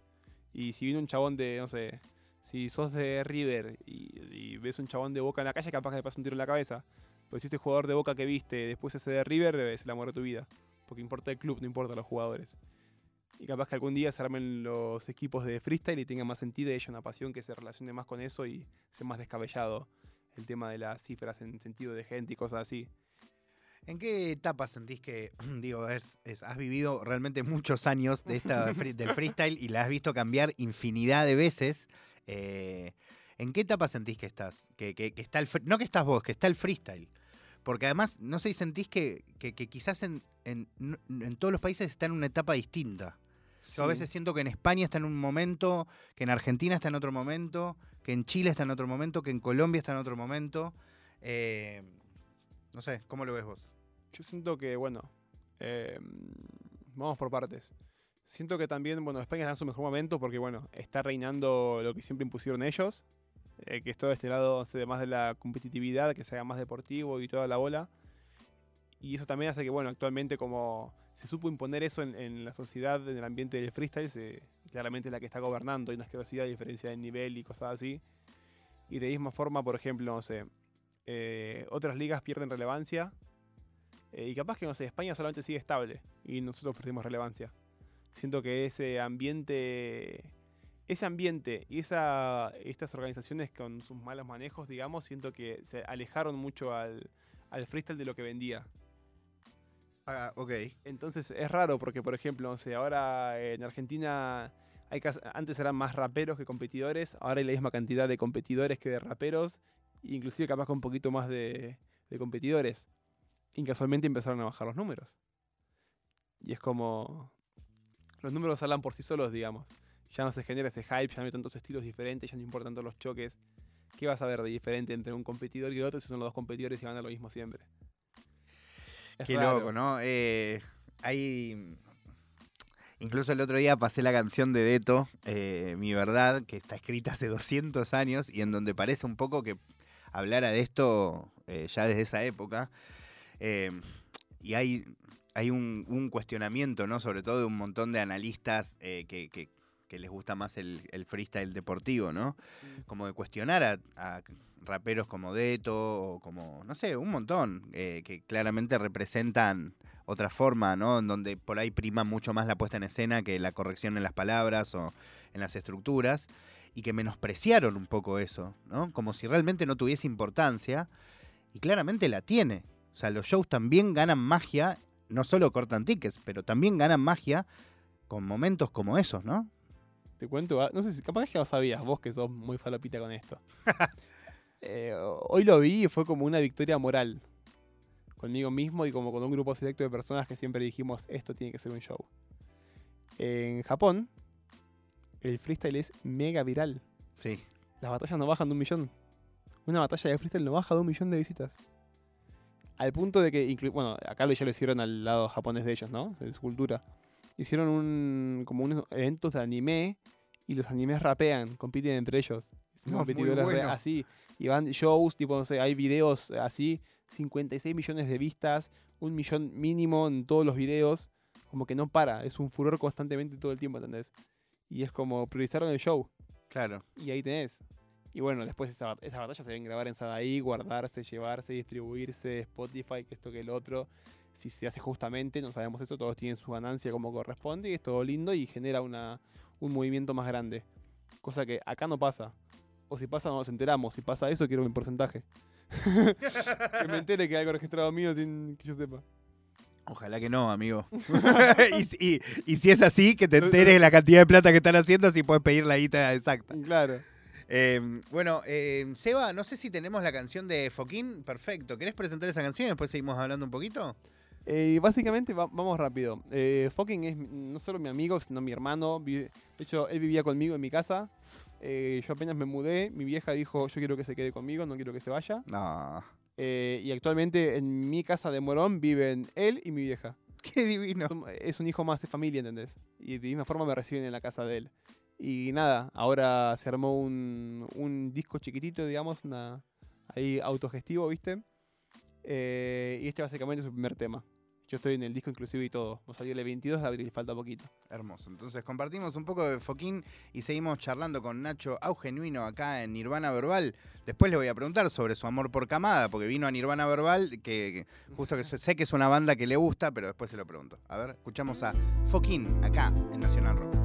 Y si viene un chabón de, no sé, si sos de River y, y ves un chabón de Boca en la calle, capaz que le pasa un tiro en la cabeza. Pero si este jugador de Boca que viste después ese de River, es el amor de tu vida. Porque importa el club, no importa los jugadores. Y capaz que algún día se armen los equipos de freestyle y tenga más sentido y haya una pasión que se relacione más con eso y sea más descabellado el tema de las cifras en sentido de gente y cosas así. ¿En qué etapa sentís que, digo, es- es- has vivido realmente muchos años de esta, del freestyle y la has visto cambiar infinidad de veces? eh, ¿En qué etapa sentís que estás? Que, que- que está el, no que estás vos, que está el freestyle. Porque además, no sé si sentís que, quizás en, en todos los países está en una etapa distinta. Yo a veces siento que en España está en un momento, que en Argentina está en otro momento, que en Chile está en otro momento, que en Colombia está en otro momento. Eh, no sé, ¿cómo lo ves vos? Yo siento que, bueno, eh, vamos por partes. Siento que también, bueno, España está en su mejor momento porque, bueno, está reinando lo que siempre impusieron ellos, eh, que es todo este lado, no sé, más de la competitividad, que se haga más deportivo y toda la bola. Y eso también hace que, bueno, actualmente como se supo imponer eso en, la sociedad, en el ambiente del freestyle, se, claramente es la que está gobernando, hay una asquerosidad, diferencia de nivel y cosas así. Y de misma forma, por ejemplo, no sé, eh, otras ligas pierden relevancia eh, y capaz que, no sé, España solamente sigue estable y nosotros perdimos relevancia. Siento que ese ambiente, ese ambiente y esa, estas organizaciones con sus malos manejos, digamos, siento que se alejaron mucho al, al freestyle de lo que vendía. Ah, ok. Entonces es raro porque, por ejemplo, no sé, ahora en Argentina hay antes eran más raperos que competidores, ahora hay la misma cantidad de competidores que de raperos, inclusive capaz con un poquito más de, de competidores. Y casualmente empezaron a bajar los números. Y es como... Los números hablan por sí solos, digamos. Ya no se genera ese hype, ya no hay tantos estilos diferentes, ya no importan tanto los choques. ¿Qué vas a ver de diferente entre un competidor y el otro si son los dos competidores y van a lo mismo siempre? Es Qué raro. loco, ¿no? Eh, hay. Incluso el otro día pasé la canción de Deto, eh, Mi Verdad, que está escrita hace 200 años y en donde parece un poco que hablara de esto eh, ya desde esa época. Y hay, hay un, un cuestionamiento, ¿no? Sobre todo de un montón de analistas que, que- que les gusta más el, el freestyle deportivo, ¿no? Como de cuestionar a, raperos como Deto o como, no sé, un montón, eh, que claramente representan otra forma, ¿no? En donde por ahí prima mucho más la puesta en escena que la corrección en las palabras o en las estructuras, y que menospreciaron un poco eso, ¿no? Como si realmente no tuviese importancia, y claramente la tiene. O sea, los shows también ganan magia, no solo cortan tickets, pero también ganan magia con momentos como esos, ¿no? Te cuento, ah, no sé si capaz que lo sabías, vos que sos muy falopita con esto. Eh, hoy lo vi y fue como una victoria moral conmigo mismo y como con un grupo selecto de personas que siempre dijimos esto tiene que ser un show. En Japón, el freestyle es mega viral. Sí. Las batallas no bajan de un millón. Una batalla de freestyle no baja de un millón de visitas. Al punto de que, bueno, acá ya lo hicieron al lado japonés de ellos, ¿no? De su cultura. Hicieron un, como unos eventos de anime y los animes rapean, compiten entre ellos. Son No, bueno. así. Y van shows, tipo, no sé, hay videos así, 56 millones de vistas, un millón mínimo en todos los videos. Como que no para, es un furor constantemente todo el tiempo, ¿entendés? Y es como priorizaron el show. Claro. Y ahí tenés. Y bueno, después esa, esas batallas se deben grabar en Sadaí, guardarse, llevarse, distribuirse, Spotify, que esto que el otro. Si se hace justamente, no sabemos eso, todos tienen su ganancia como corresponde y es todo lindo y genera una, un movimiento más grande. Cosa que acá no pasa. O si pasa, no nos enteramos. Si pasa eso, quiero mi porcentaje. que me entere que hay algo registrado mío sin que yo sepa. Ojalá que no, amigo. y, si- y- y si es así, que te enteres de la cantidad de plata que están haciendo, si puedes pedir la guita exacta. Claro. Eh, bueno, eh, Seba, no sé si tenemos la canción de Foquín. Perfecto. ¿Querés presentar esa canción y después seguimos hablando un poquito? Eh, básicamente, va- vamos rápido. Eh, Fucking es no solo mi amigo, sino mi hermano. De hecho, él vivía conmigo en mi casa. Eh, yo apenas me mudé. Mi vieja dijo: Yo quiero que se quede conmigo, no quiero que se vaya. No. Eh, y actualmente en mi casa de Morón viven él y mi vieja. Qué divino. Es un hijo más de familia, ¿entendés? Y de misma forma me reciben en la casa de él. Y nada, ahora se armó un, un disco chiquitito, digamos, una, ahí autogestivo, ¿viste? Eh, y este básicamente es su primer tema. Yo estoy en el disco inclusive y todo. Nos salió el 22 de abril, falta poquito. Hermoso. Entonces compartimos un poco de Foquín y seguimos charlando con Nacho Augenuino acá en Nirvana Verbal. Después le voy a preguntar sobre su amor por Camada, porque vino a Nirvana Verbal, que, que justo que sé que es una banda que le gusta, pero después se lo pregunto. A ver, escuchamos a Foquín acá en Nacional Rock.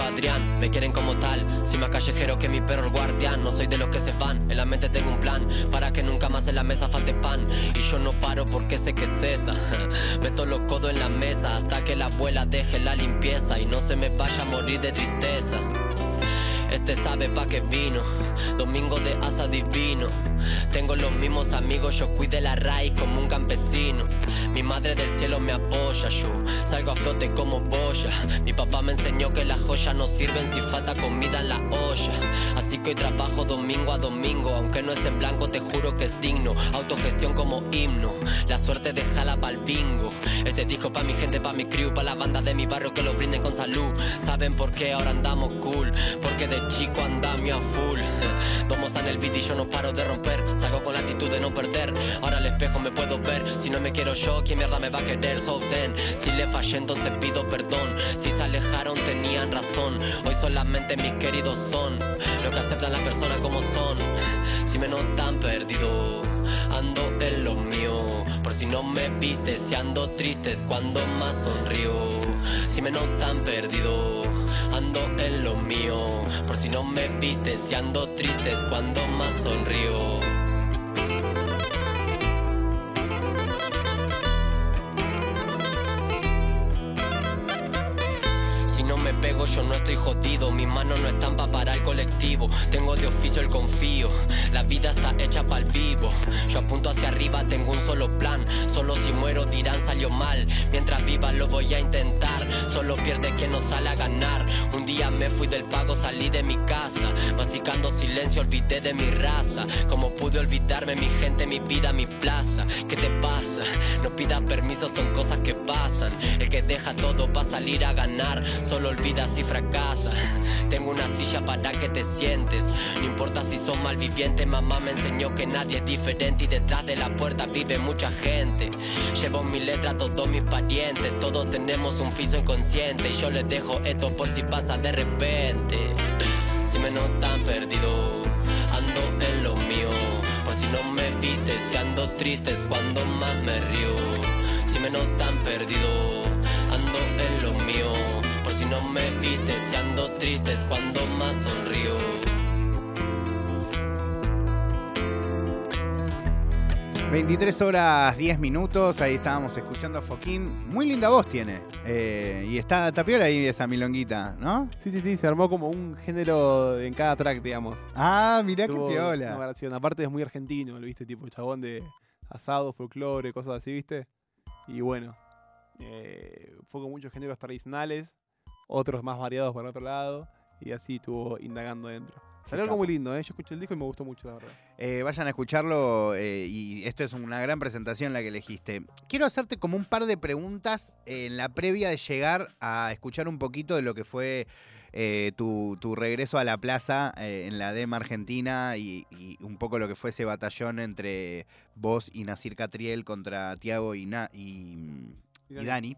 Adrián, me quieren como tal. Soy más callejero que mi perro el guardián. No soy de los que se van. En la mente tengo un plan para que nunca más en la mesa falte pan. Y yo no paro porque sé que es esa. Meto los codos en la mesa hasta que la abuela deje la limpieza y no se me vaya a morir de tristeza. Este sabe pa' qué vino, domingo de asa divino. Tengo los mismos amigos, yo cuide la raíz como un campesino. Mi madre del cielo me apoya, yo salgo a flote como boya. Mi papá me enseñó que las joyas no sirven si falta comida en la olla. Así que hoy trabajo domingo a domingo, aunque no es en blanco, te juro que es digno. Autogestión como himno, la suerte de jala pa'l bingo. Este disco pa' mi gente, pa' mi crew, pa' la banda de mi barrio que lo brinden con salud. Saben por qué ahora andamos cool, porque de chico andamio a full. Vamos en el beat y yo no paro de romper. Salgo con la actitud de no perder. Ahora al espejo me puedo ver. Si no me quiero yo, ¿quién mierda me va a querer? So then, si le fallé, entonces pido perdón. Si se alejaron, tenían razón. Hoy solamente mis queridos son lo que aceptan las personas como son. Si me notan perdido, ando en lo mío. Por si no me viste, si ando triste es cuando más sonrío. Si me notan perdido, ando en lo mío. Por si no me viste, si ando triste es cuando más sonrío. Yo no estoy jodido. Mis manos no están pa' parar el colectivo. Tengo de oficio el confío. La vida está hecha pa'l vivo. Yo apunto hacia arriba, tengo un solo plan. Solo si muero dirán salió mal. Mientras viva lo voy a intentar. Solo pierde quien no sale a ganar. Un día me fui del pago, salí de mi casa. Masticando silencio, olvidé de mi raza. Como pude olvidarme, mi gente, mi vida, mi plaza. ¿Qué te pasa? No pidas permiso, son cosas que pasan. El que deja todo va a salir a ganar. Solo olvida si fracasa. Tengo una silla para que te sientes. No importa si sos malviviente, mamá me enseñó que nadie es diferente y detrás de la puerta vive mucha gente. Llevo mi letra todos mis parientes, todos tenemos un fiso inconsciente y yo les dejo esto por si pasa de repente. Si me notan perdido, ando en lo mío. Por si no me viste, si ando triste es cuando más me río. Si me notan perdido, no me viste, si ando triste es cuando más sonrío. 23 horas 10 minutos, ahí estábamos escuchando a Foquín. Muy linda voz tiene. Eh, y está tapiola ahí esa milonguita, ¿no? Sí, sí, sí, se armó como un género en cada track, digamos. Ah, mirá Tuvo qué Una piola. Aparte es muy argentino, ¿lo viste? Tipo chabón de asado, folclore, cosas así, ¿viste? Y bueno, eh, fue con muchos géneros tradicionales, otros más variados por otro lado, y así estuvo indagando dentro. Salió algo muy lindo, ¿eh? Yo escuché el disco y me gustó mucho, la verdad. Eh, vayan a escucharlo eh, y esto es una gran presentación la que elegiste. Quiero hacerte como un par de preguntas en la previa de llegar a escuchar un poquito de lo que fue eh, tu, tu regreso a la plaza eh, en la DEM Argentina y, y un poco lo que fue ese batallón entre vos y Nasir Catriel contra Tiago y, Na- y, y Dani.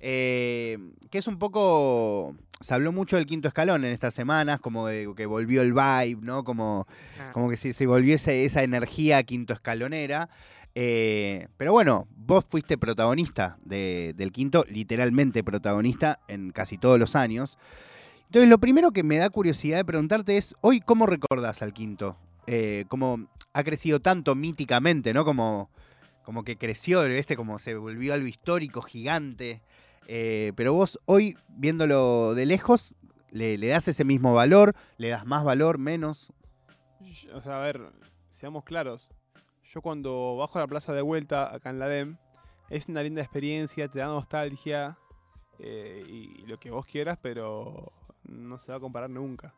Eh, que es un poco. Se habló mucho del quinto escalón en estas semanas, como de que volvió el vibe, ¿no? Como, como que se, se volvió ese- esa energía quinto escalonera. Eh, pero bueno, vos fuiste protagonista de- del quinto, literalmente protagonista en casi todos los años. Entonces, lo primero que me da curiosidad de preguntarte es: hoy, ¿cómo recordás al quinto? Eh, como ha crecido tanto míticamente, ¿no? Como, como que creció, ¿viste? Como se volvió algo histórico, gigante. Eh, pero vos hoy, viéndolo de lejos, le, das ese mismo valor, le das más valor, menos. O sea, a ver, seamos claros. Yo cuando bajo a la plaza de vuelta acá en la DEM, es una linda experiencia, te da nostalgia eh, y lo que vos quieras, pero no se va a comparar nunca.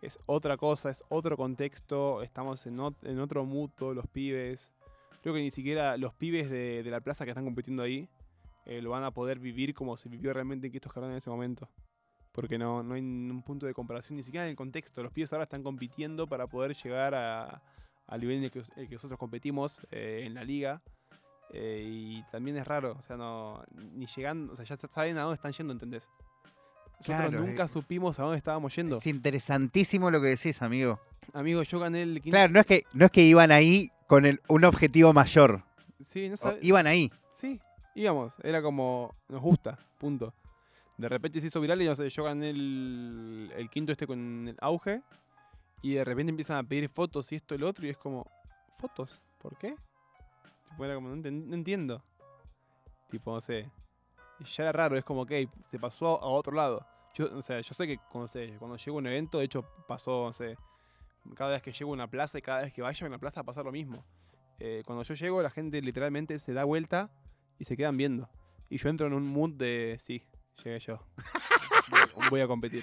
Es otra cosa, es otro contexto, estamos en, ot- en otro todos los pibes. Creo que ni siquiera los pibes de la plaza que están compitiendo ahí eh, lo van a poder vivir como se vivió realmente en Quito Escalón en ese momento. Porque no, no hay un punto de comparación, ni siquiera en el contexto. Los pibes ahora están compitiendo para poder llegar a- al nivel en el que, el que nosotros competimos eh, en la liga. Eh, y también es raro, o sea, no, ni llegando, o sea, ya saben a dónde están yendo, ¿entendés? Nosotros Claro, nunca eh, supimos a dónde estábamos yendo. Es interesantísimo lo que decís, amigo. Amigo, yo gané el quinto. Claro, no es que, no es que iban ahí con el- un objetivo mayor. Sí, no sabe- iban ahí. Íbamos. Era como, nos gusta, punto. De repente se hizo viral y no sé, yo gané el, quinto este con el auge. Y de repente empiezan a pedir fotos y esto y lo otro. Y es como, ¿fotos? ¿Por qué? Era como, no, entiendo. Tipo, no sé. Ya era raro, es como, ok, se pasó a otro lado. Yo, o sea, yo sé que cuando, cuando llego a un evento, de hecho, pasó, no sé, cada vez que llego a una plaza y cada vez que vaya a una plaza pasa lo mismo. Eh, cuando yo llego, la gente literalmente se da vuelta y se quedan viendo. Y yo entro en un mood de, sí, llegué yo. Voy- Voy a competir.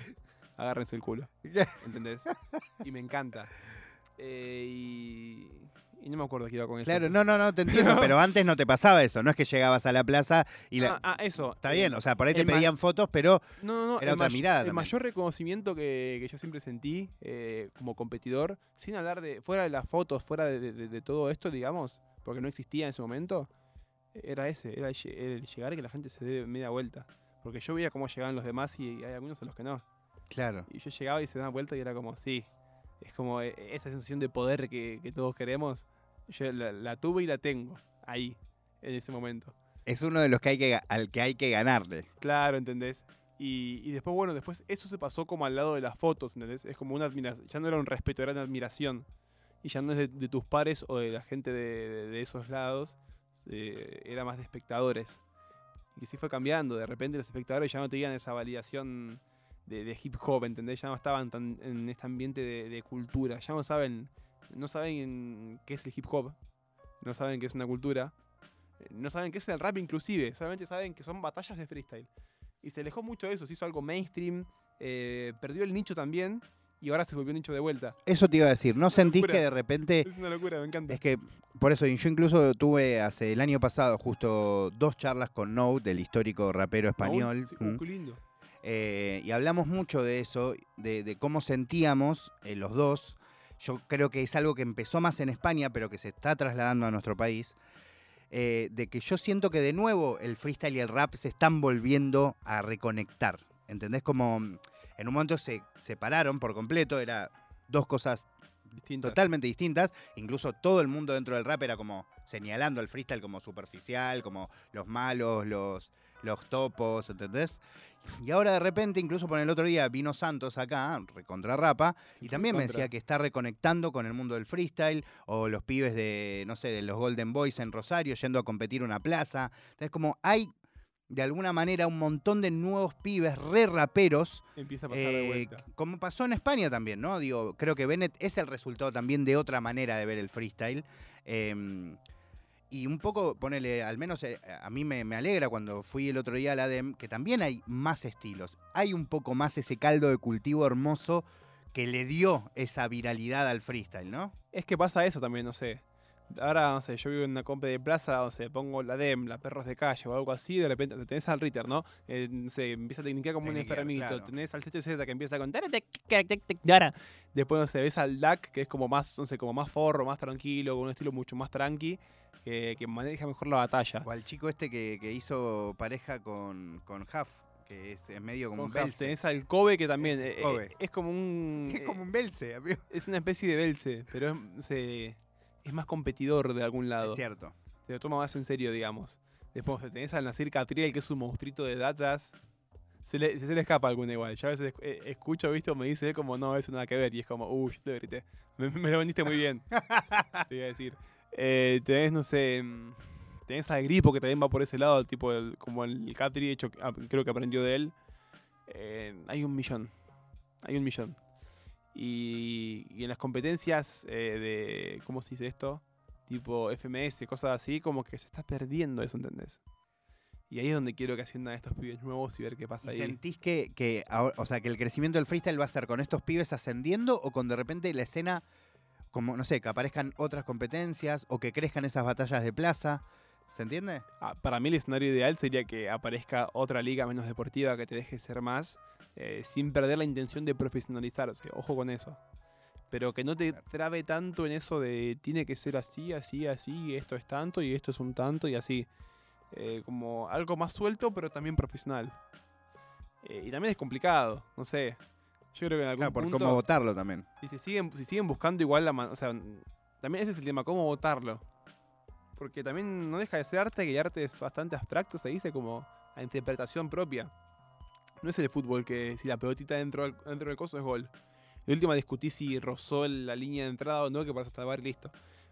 Agárrense el culo. ¿Entendés? Y me encanta. Eh, y, y no me acuerdo qué iba con eso. Claro, no, no, no, te entiendo, pero antes no te pasaba eso. No es que llegabas a la plaza y la. Ah, ah, eso. Está bien, o sea, por ahí te pedían fotos, pero No, no, no. Era otra mirada El también. mayor reconocimiento que, que yo siempre sentí eh, como competidor, sin hablar de. fuera de las fotos, fuera de, de- de todo esto, digamos, porque no existía en ese momento, era ese, era el, lle- el llegar que la gente se dé media vuelta. Porque yo veía cómo llegaban los demás y hay algunos a los que no. claro. Y yo llegaba y se daban vuelta y era como, sí. Es como eh, esa sensación de poder que, que todos queremos. Yo la, la tuve y la tengo ahí, en ese momento. Es uno de los que hay que al que hay que ganarle. Claro, ¿entendés? Y, y después, bueno, después eso se pasó como al lado de las fotos, ¿entendés? Es como una admiración. Ya no era un respeto, era una admiración. Y ya no es de, de tus pares o de la gente de, de- de esos lados, eh, era más de espectadores. Y sí fue cambiando. De repente los espectadores ya no tenían esa validación de, hip hop, ¿entendés? Ya no estaban tan en este ambiente de, de cultura. Ya no saben, no saben qué es el hip hop. No saben qué es una cultura. eh, No saben qué es el rap inclusive. Solamente saben que son batallas de freestyle. Y se alejó mucho de eso. Se hizo algo mainstream. eh, perdió el nicho también. Y ahora se volvió nicho de vuelta. Eso te iba a decir. ¿No Es sentís locura. que de repente Es una locura, me encanta. Es que, por eso, yo incluso tuve hace el año pasado justo dos charlas con Note, el histórico rapero español. Sí, Mm. qué lindo. eh, y hablamos mucho de eso, de, de cómo sentíamos eh, los dos. Yo creo que es algo que empezó más en España, pero que se está trasladando a nuestro país. eh, de que yo siento que de nuevo el freestyle y el rap se están volviendo a reconectar. ¿Entendés? Como en un momento se separaron por completo, era dos cosas Distintas. totalmente distintas. Incluso todo el mundo dentro del rap era como señalando al freestyle como superficial, como los malos, los, los topos, ¿entendés? Y ahora de repente, incluso por el otro día, vino Santos acá, recontra rapa, y también me decía que está reconectando con el mundo del freestyle, o los pibes de, no sé, de los Golden Boys en Rosario, yendo a competir una plaza. Entonces, como hay de alguna manera un montón de nuevos pibes re raperos Empieza a pasar de eh, vuelta. como pasó en España también, ¿no? Digo, creo que Bennett es el resultado también de otra manera de ver el freestyle. Eh, y un poco, ponele, al menos eh, a mí me, me alegra cuando fui el otro día a la DEM, que también hay más estilos. Hay un poco más ese caldo de cultivo hermoso que le dio esa viralidad al freestyle, ¿no? Es que pasa eso también, no sé. Ahora, no sé, yo vivo en una compa de plaza, no sé, pongo la DEM, la perros de calle o algo así, de repente te tenés al Ritter, ¿no? Eh, no sé, empieza a tecniquear como un enfermito. claro. Tenés al CTZ que empieza con. Después, no sé, ves al DAC, que es como más, no sé, como más forro, más tranquilo, con un estilo mucho más tranqui, que, que maneja mejor la batalla. O al chico este que, que hizo pareja con, con Huff, que es, es medio como Con un Huff. Belce. Tenés al Kobe que también Ese, eh, Kobe. eh, es como un. Es como un Belce, amigo. eh, es una especie de Belce, pero es, sé, es más competidor de algún lado. Es cierto. te lo toma más en serio, digamos. Después te tenés al Nasir Catriel, que es un monstruito de datas. Se le, se le escapa alguna igual. Yo a veces eh, escucho, ¿viste? O me dice como, no, eso nada que ver. Y es como, uy, yo te grité. Me, me lo vendiste muy bien. te iba a decir. Eh, tenés, no sé, mm, tenés al Gripo, que también va por ese lado, tipo el- como el Catri, de hecho, ah, creo que aprendió de él. Eh, hay un millón. Hay un millón. Y, y en las competencias eh, de, ¿cómo se dice esto? Tipo FMS, cosas así, como que se está perdiendo eso, ¿entendés? Y ahí es donde quiero que asciendan estos pibes nuevos y ver qué pasa ¿Y ahí. sentís que, que o sea, que el crecimiento del freestyle va a ser con estos pibes ascendiendo o con de repente la escena, como, no sé, que aparezcan otras competencias o que crezcan esas batallas de plaza? ¿Se entiende? Ah, para mí el escenario ideal sería que aparezca otra liga menos deportiva que te deje ser más, eh, sin perder la intención de profesionalizarse. Ojo con eso. Pero que no te trabe tanto en eso de tiene que ser así, así, así, esto es tanto y esto es un tanto y así. Eh, como algo más suelto, pero también profesional. Eh, y también es complicado, no sé. Yo creo que en algún Claro, por punto... cómo votarlo también. Y si siguen, si siguen buscando igual la O sea, también ese es el tema, cómo votarlo. Porque también no deja de ser arte, que el arte es bastante abstracto, se dice como a interpretación propia. No es el fútbol que si la pelotita dentro del, dentro del coso es gol. De última discutí si rozó la línea de entrada o no, que pasa salvar y listo.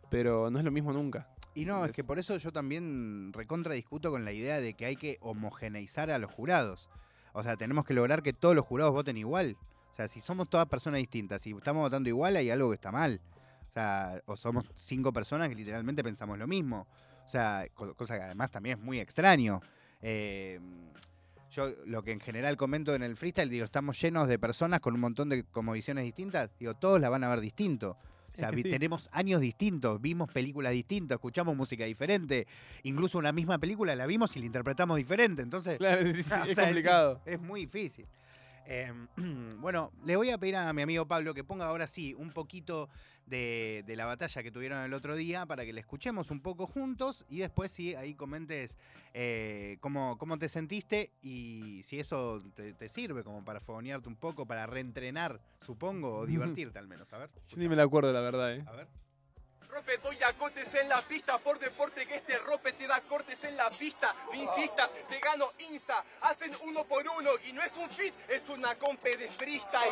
Pero no es lo mismo nunca. Y no, es Es- que por eso yo también recontra discuto con la idea de que hay que homogeneizar a los jurados. O sea, tenemos que lograr que todos los jurados voten igual. O sea, si somos todas personas distintas, si estamos votando igual, hay algo que está mal. O sea, o somos cinco personas que literalmente pensamos lo mismo. O sea, co- cosa que además también es muy extraño. Eh, yo lo que en general comento en el freestyle, digo, estamos llenos de personas con un montón de como visiones distintas. Digo, todos la van a ver distinto. O sea, Es que vi- sí. tenemos años distintos, vimos películas distintas, escuchamos música diferente. Incluso una misma película la vimos y la interpretamos diferente. Entonces, Claro, o es sea, complicado. Es, muy difícil. Eh, bueno, le voy a pedir a mi amigo Pablo que ponga ahora sí un poquito de, de la batalla que tuvieron el otro día para que la escuchemos un poco juntos y después sí, ahí comentes eh, cómo, cómo te sentiste y si eso te, te sirve como para fogonearte un poco, para reentrenar, supongo, o divertirte al menos. A ver. Yo ni me la acuerdo, la verdad, eh. A ver. Rope, doy a cortes en la pista por deporte que este rope te da cortes en la pista. No insistas, te gano insta. Hacen uno por uno y no es un fit, es una compe de freestyle.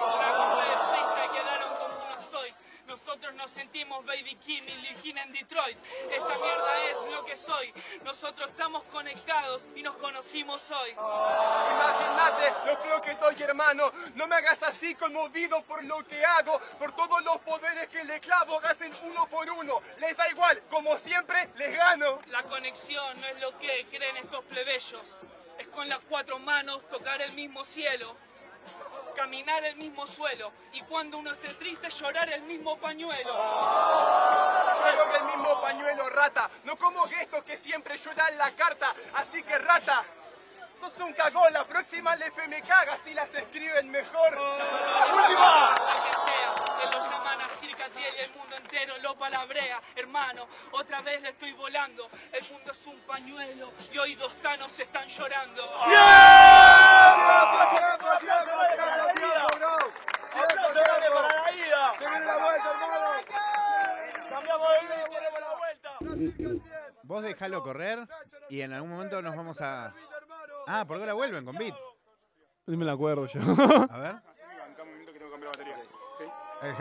quedaron como unos toys. Nosotros nos sentimos Baby Kim y Lil Kim en Detroit. Esta mierda es lo que soy. Nosotros estamos conectados y nos conocimos hoy. Imagínate lo flow que doy, hermano. No me hagas así conmovido por lo que hago, por todos los poderes que le clavo. Hacen uno por uno. Les da igual, como siempre, les gano. La conexión no es lo que creen estos plebeyos. Es con las cuatro manos tocar el mismo cielo. Caminar el mismo suelo. Y cuando uno esté triste, llorar el mismo pañuelo. Juego del mismo pañuelo, rata. No como estos que siempre lloran la carta. Así que, rata, sos un cagón. La próxima le me caga si las escriben mejor. ¡Última! que sea, lo llaman a Circatriel y el mundo entero lo palabrea. Hermano, otra vez le estoy volando. El mundo es un pañuelo y hoy dos tanos están llorando. Vos dejalo correr y en algún momento nos vamos a. Ah, porque ahora vuelven con beat. No me la acuerdo yo. A ver. Eh,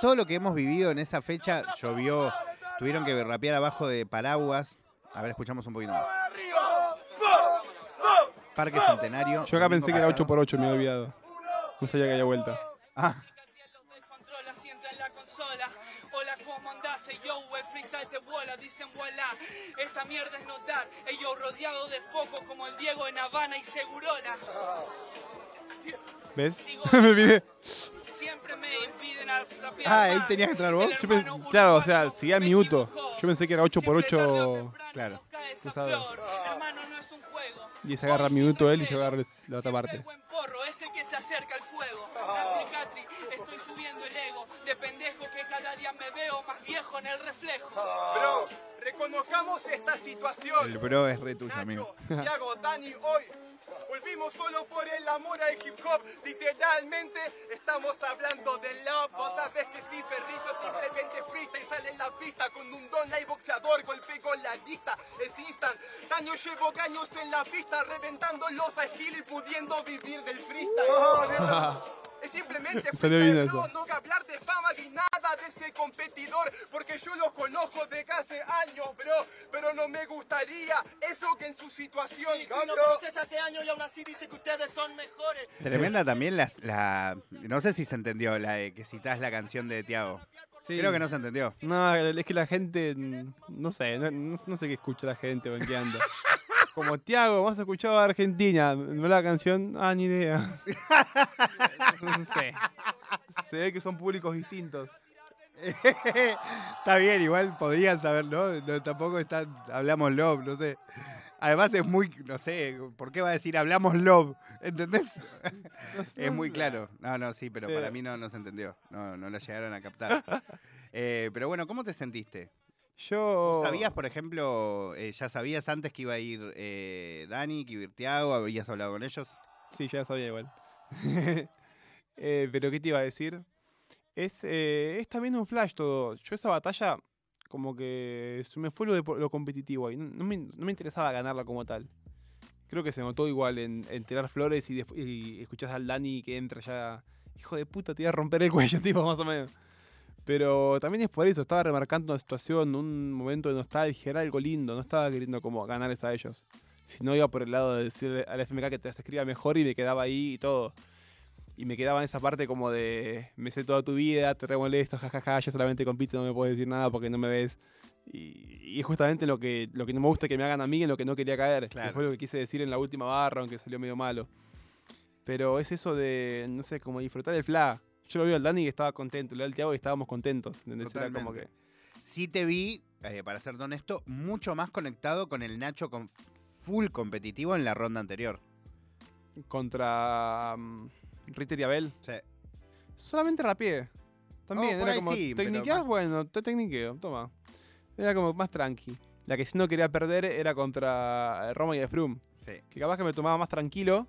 Todo lo que hemos vivido en esa fecha, llovió, tuvieron que rapear abajo de paraguas. A ver, escuchamos un poquito más. Parque Centenario. Yo acá pensé que era domingo 8x8, me había olvidado. No sabía que había vuelta. Ah, el freestyle te vuela, dicen vuela. Esta mierda es notar. Ey, yo, rodeado de foco como el Diego en Habana y Segurola. ¿Ves? me olvidé. Siempre me impiden a rapear Ah, ahí tenías que entrar vos. Yo claro, o sea, seguía minuto. Yo pensé que era 8x8. claro. Hermano, no es un juego. Y se agarra minuto él y yo agarro la otra parte. buen porro, ese que se acerca al fuego. La cicatri, estoy subiendo el ego. De pendejo que cada día me veo más viejo en el reflejo. Bro, reconozcamos esta situación. el bro es re tuyo, amigo. Tiago, Dani, hoy volvimos solo por el amor al hip hop. Literalmente estamos hablando de love. Vos sabés que sí, perrito, simplemente frita y sale en la pista con un don like boxeador. Golpe con la lista, es instant. Daño llevo años en la pista, reventando los a skill y pudiendo vivir del freestyle. Es simplemente Salió bien freestyle, eso. bro, no hablar de fama ni nada de ese competidor, porque yo lo conozco de hace años, bro, pero no me gustaría eso que en su situación. Si no conoces hace años y aún así dice que ustedes son mejores. Tremenda también las, la. No sé si se entendió la de que citás la canción de Tiago. Sí. Creo que no se entendió. No, es que la gente. No sé, no, no- no sé qué escucha la gente o en qué anda. Como Tiago, escuchar a Argentina. ¿No la canción? Ah, ni idea. No sé. Se ve que son públicos distintos. Está bien, igual podrían saber, ¿no? No, tampoco está, hablamos love, no sé. Además es muy, no sé, ¿por qué va a decir hablamos love? ¿Entendés? es muy claro. No, no, sí, pero Pero- para mí no, no se entendió. No, no lo llegaron a captar. Eh, pero bueno, ¿cómo te sentiste? Yo. ¿Sabías, por ejemplo, eh, ya sabías antes que iba a ir eh, Dani, que iba a ir Tiago? ¿Habías hablado con ellos? Sí, ya sabía igual. Eh, pero ¿qué te iba a decir? Es, eh, es también un flash todo. Yo esa batalla, como que se me fue lo, de, lo competitivo ahí. No, no me, no me interesaba ganarla como tal. Creo que se notó igual en, en tirar flores y, y escuchás al Dani que entra ya. Hijo de puta, te iba a romper el cuello, tipo, más o menos. Pero también es por eso, estaba remarcando una situación, un momento de nostalgia, era algo lindo, no estaba queriendo como ganarles a ellos. Si no iba por el lado de decirle al FMK que te escriba mejor y me quedaba ahí y todo. Y me quedaba en esa parte como de, me sé toda tu vida, te remolesto, jajaja, yo solamente compito, no me puedes decir nada porque no me ves. Y, es justamente lo que, lo que no me gusta que me hagan a mí, en lo que no quería caer. Que fue lo que quise decir en la última barra, aunque salió medio malo. Pero es eso de, no sé, como disfrutar el fla. Yo lo veo al Dani que estaba contento, lo veo al Tiago y estábamos contentos. ¿entendés? Era como que... Totalmente. Sí te vi, eh, para ser honesto, mucho más conectado con el Nacho con full competitivo en la ronda anterior. Contra um, Ritter y Abel. Sí. Solamente rapié. También, Oh, era como, sí, más- Bueno, te tecniqueo, toma. Era como más tranqui. La que sí no quería perder era contra eh, Roma y Froome. Sí. Que capaz que me tomaba más tranquilo.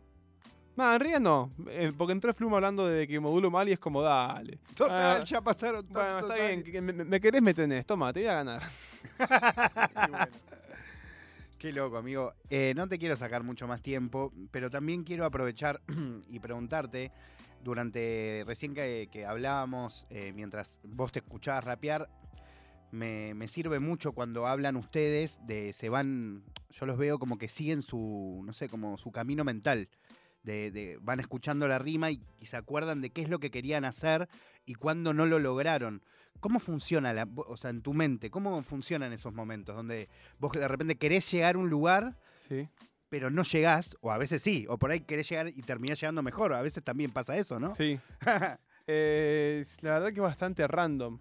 No, en realidad no. eh, porque entró Flume hablando de que modulo mal y es como, dale. Total, Ah, ya pasaron Bueno, bien. me, me querés, me tenés. Toma, te voy a ganar. Bueno. Qué loco, amigo. Eh, no te quiero sacar mucho más tiempo, pero también quiero aprovechar y preguntarte, durante recién que, que hablábamos, eh, mientras vos te escuchabas rapear, me, me sirve mucho cuando hablan ustedes de se van, yo los veo como que siguen su, no sé, como su camino mental. De, de- van escuchando la rima y, y se acuerdan de qué es lo que querían hacer y cuándo no lo lograron. ¿Cómo funciona, la, o sea, en tu mente, cómo funcionan esos momentos donde vos de repente querés llegar a un lugar, Sí. pero no llegás, o a veces sí, o por ahí querés llegar y terminás llegando mejor, a veces también pasa eso, ¿no? Sí. Eh, la verdad que es bastante random.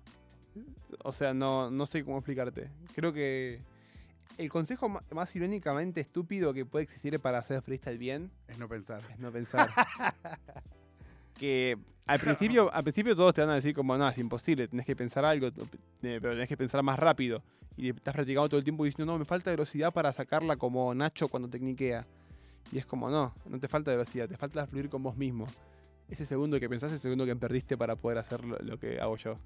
O sea, no, no sé cómo explicarte. Creo que El consejo más irónicamente estúpido que puede existir para hacer freestyle bien Es no pensar. es no pensar. que al principio, al principio todos te van a decir como, no, es imposible, tenés que pensar algo, eh, pero tenés que pensar más rápido. Y estás practicando todo el tiempo diciendo, no, me falta velocidad para sacarla como Nacho cuando tecniquea. Y es como, no, no te falta velocidad, te falta fluir con vos mismo. Ese segundo que pensás es el segundo que perdiste para poder hacer lo, lo que hago yo.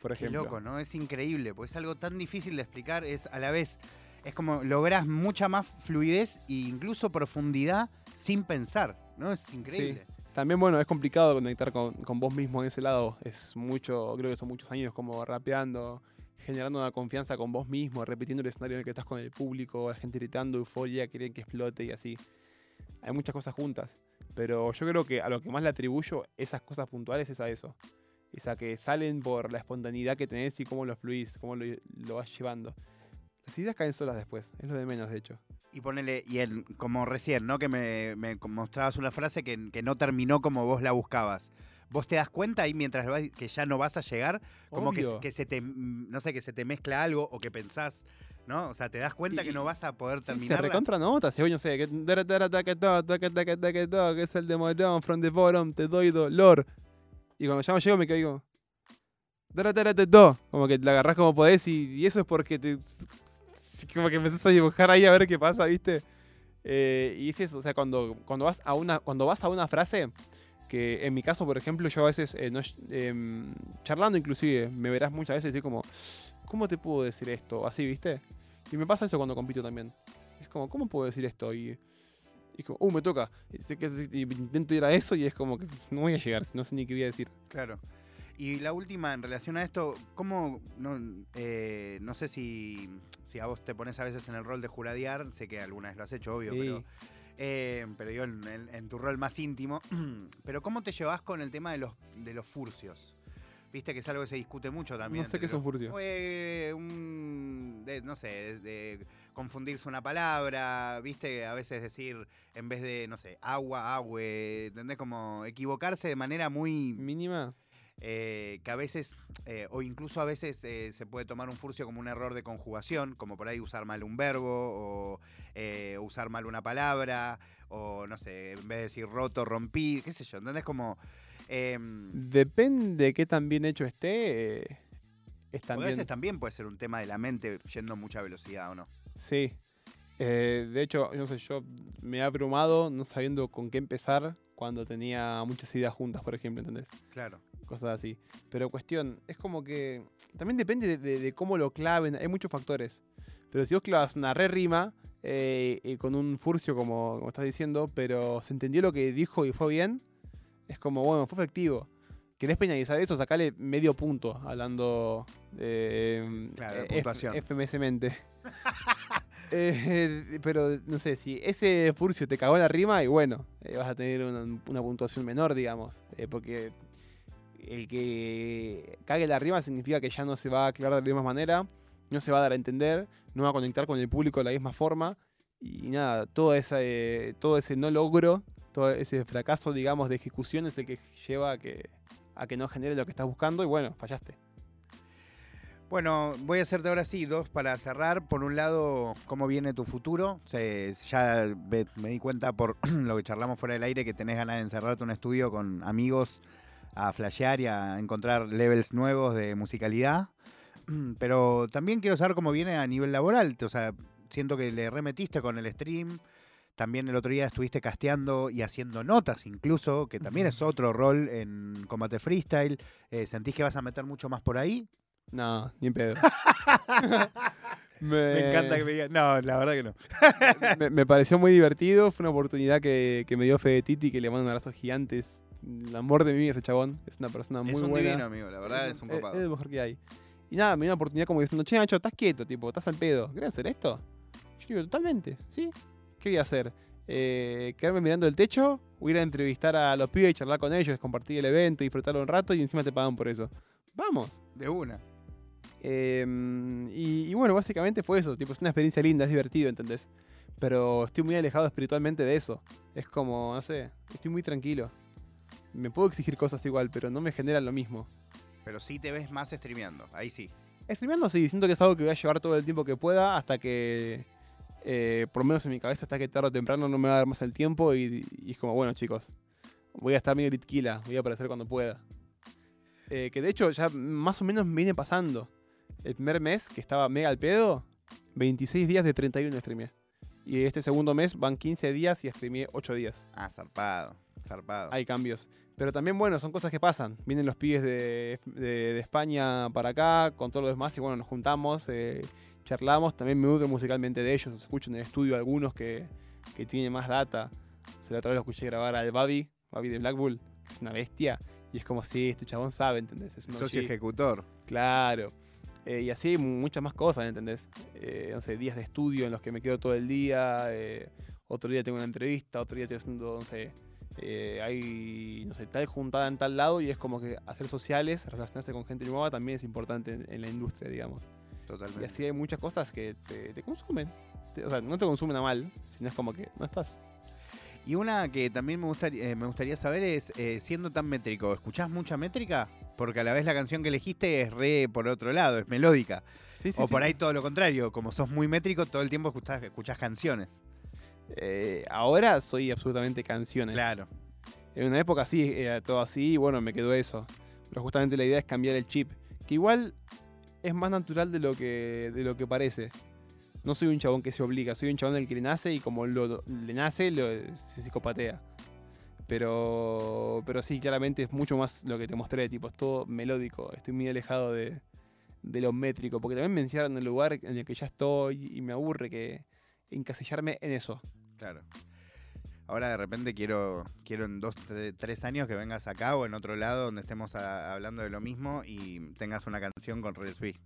Por Qué ejemplo. loco, ¿no? Es increíble, porque es algo tan difícil de explicar, es a la vez, es como lográs mucha más fluidez e incluso profundidad sin pensar, ¿no? Es increíble. También, bueno, es complicado conectar con, vos mismo en ese lado. Es mucho, creo que son muchos años como rapeando, generando una confianza con vos mismo, repitiendo el escenario en el que estás con el público, la gente gritando, euforia, quieren que explote y así. Hay muchas cosas juntas. Pero yo creo que a lo que más le atribuyo esas cosas puntuales es a eso. Es a que salen por la espontaneidad que tenés y cómo lo fluís, cómo lo vas llevando. Las ideas caen solas después, es lo de menos, de hecho. Y ponele, y el, como recién, ¿no? Que me, me mostrabas una frase que, que no terminó como vos la buscabas. ¿Vos te das cuenta ahí mientras vas- que ya no vas a llegar? Como que, se te, no sé, que se te mezcla algo o que pensás, ¿no? O sea, te das cuenta Y- que no vas a poder Sí, se terminar. recontra nota, si hoy no sé, que es el de Morón, from the bottom, te doy dolor. Y cuando ya no llego me do. como que la agarrás como podés y, y eso es porque te, como que empezás a dibujar ahí a ver qué pasa, ¿viste? Eh, y es o sea, cuando, cuando, vas a una, cuando vas a una frase, que en mi caso, por ejemplo, yo a veces, eh, no, em, charlando inclusive, me verás muchas veces decir como, ¿cómo te puedo decir esto? Así, ¿viste? Y me pasa eso cuando compito también. Es como, ¿cómo puedo decir esto? Y, y como, uh, me toca. Y, y intento ir a eso y es como que no voy a llegar, no sé ni qué voy a decir. Claro. Y la última, en relación a esto, ¿cómo, no, eh, no sé si, si a vos te pones a veces en el rol de juradear, sé que alguna vez lo has hecho, obvio, Sí. pero, eh, pero yo en, en- en tu rol más íntimo, pero ¿cómo te llevas con el tema de los, de los furcios? Viste que es algo que se discute mucho también. No sé qué es un furcio. Eh, un- de- no sé, de, de confundirse una palabra, viste, a veces decir, en vez de, no sé, agua, agua, ¿entendés? Como equivocarse de manera muy Mínima. Eh, que a veces, eh, o incluso a veces eh, se puede tomar un furcio como un error de conjugación, como por ahí usar mal un verbo, o eh, usar mal una palabra, o no sé, en vez de decir roto, rompí, qué sé yo, ¿entendés? Como... em, Depende de qué tan bien hecho esté, es porque a también. veces también puede ser un tema de la mente yendo a mucha velocidad, ¿o no? Sí. De hecho, no sé, yo me he abrumado no sabiendo con qué empezar cuando tenía muchas ideas juntas, por ejemplo, ¿entendés? Claro. Cosas así. Pero cuestión, es como que. También depende de, de- de cómo lo claven, hay muchos factores. Pero si vos clavas una re rima eh, con un furcio, como, como estás diciendo, pero se entendió lo que dijo y fue bien, es como, bueno, fue efectivo. ¿Querés penalizar eso? Sacale medio punto, hablando de. Claro, eh. FMS-mente. Eh, pero no sé, si ese furcio te cagó la rima, y bueno, eh, vas a tener una, una puntuación menor, digamos. eh, porque el que cague la rima significa que ya no se va a aclarar de la misma manera, no se va a dar a entender, no va a conectar con el público de la misma forma. Y nada, todo ese, todo ese no logro, todo ese fracaso, digamos, de ejecución es el que lleva a que, a que no genere lo que estás buscando y bueno, fallaste. Bueno, voy a hacerte ahora sí dos para cerrar. Por un lado, ¿cómo viene tu futuro? Ya ve- me di cuenta por lo que charlamos fuera del aire que tenés ganas de encerrarte en un estudio con amigos a flashear y a encontrar levels nuevos de musicalidad. Pero también quiero saber cómo viene a nivel laboral. O sea, siento que le remetiste con el stream. También el otro día estuviste casteando y haciendo notas incluso, que también es otro rol en Combate Freestyle. Eh, ¿Sentís que vas a meter mucho más por ahí? No, ni en pedo. Me encanta que me digan. No, la verdad que no. me, me pareció muy divertido. Fue una oportunidad que, que me dio Fede Titi, que le mando un abrazo gigante. Es el amor de mi vida ese chabón. Es una persona muy es un buena. divino, amigo. La verdad es un Es- copado. Es lo mejor que hay. Y nada, me dio una oportunidad como diciendo, che, Nacho, estás quieto, tipo, estás al pedo. ¿Querés hacer esto? Yo digo, totalmente, ¿sí? ¿Qué voy a hacer? Eh, ¿Quedarme mirando el techo? ¿O ir a entrevistar a los pibes y charlar con ellos, compartir el evento, disfrutarlo un rato y encima te pagan por eso? Vamos. De una. Eh, y, y bueno, básicamente fue eso. Tipo, es una experiencia linda, es divertido, ¿entendés? Pero estoy muy alejado espiritualmente de eso. Es como, no sé, estoy muy tranquilo. Me puedo exigir cosas igual, pero no me generan lo mismo. Pero sí te ves más streameando. Ahí sí. Streameando sí, siento que es algo que voy a llevar todo el tiempo que pueda hasta que, eh, por lo menos en mi cabeza, hasta que tarde o temprano no me va a dar más el tiempo y, y es como, bueno chicos, voy a estar medio litquila, voy a aparecer cuando pueda. Eh, que de hecho ya más o menos me viene pasando. El primer mes que estaba mega al pedo, 26 días de 31 streamé. Y este segundo mes van 15 días y streamé 8 días. Ah, zarpado, zarpado. Hay cambios. Pero también, bueno, son cosas que pasan. Vienen los pibes de, de- de España para acá, con todo lo demás, y bueno, nos juntamos, eh, charlamos. También me nutro musicalmente de ellos. Escucho en el estudio algunos que, que tienen más data. Se la otra vez lo escuché grabar al Babi, Babi de Black Bull, que es una bestia. Y es como, sí, este chabón sabe, ¿entendés? Es un Socio ejecutor. Claro. Eh, y así muchas más cosas, ¿entendés? Eh, no sé, días de estudio en los que me quedo todo el día. otro día tengo una entrevista, otro día estoy haciendo, no sé, eh, hay, no sé, tal juntada en tal lado y es como que hacer sociales, relacionarse con gente nueva también es importante en, en la industria, digamos. Y Totalmente. así hay muchas cosas que te, te consumen. Te- o sea, no te consumen a mal, sino es como que no estás. Y una que también me gustaría, eh, me gustaría saber es, eh, siendo tan métrico, ¿escuchás mucha métrica? Porque a la vez la canción que elegiste es re por otro lado, es melódica. Sí, o por ahí todo lo contrario, como sos muy métrico, todo el tiempo escuchás, escuchás canciones. Eh, ahora soy absolutamente canciones. Claro. En una época sí, era todo así y bueno, me quedó eso. Pero justamente la idea es cambiar el chip. Que igual es más natural de lo que, de lo que parece. No soy un chabón que se obliga, soy un chabón del que le nace y como lo, le nace, lo, se psicopatea. Pero, pero sí, claramente es mucho más lo que te mostré, tipo, es todo melódico. Estoy muy alejado de, de lo métrico, porque también me encierran en el lugar en el que ya estoy y me aburre que encasillarme en eso. Claro. Ahora de repente quiero, quiero en dos, tre- tres años que vengas acá o en otro lado donde estemos a- hablando de lo mismo y tengas una canción con Red Sweet.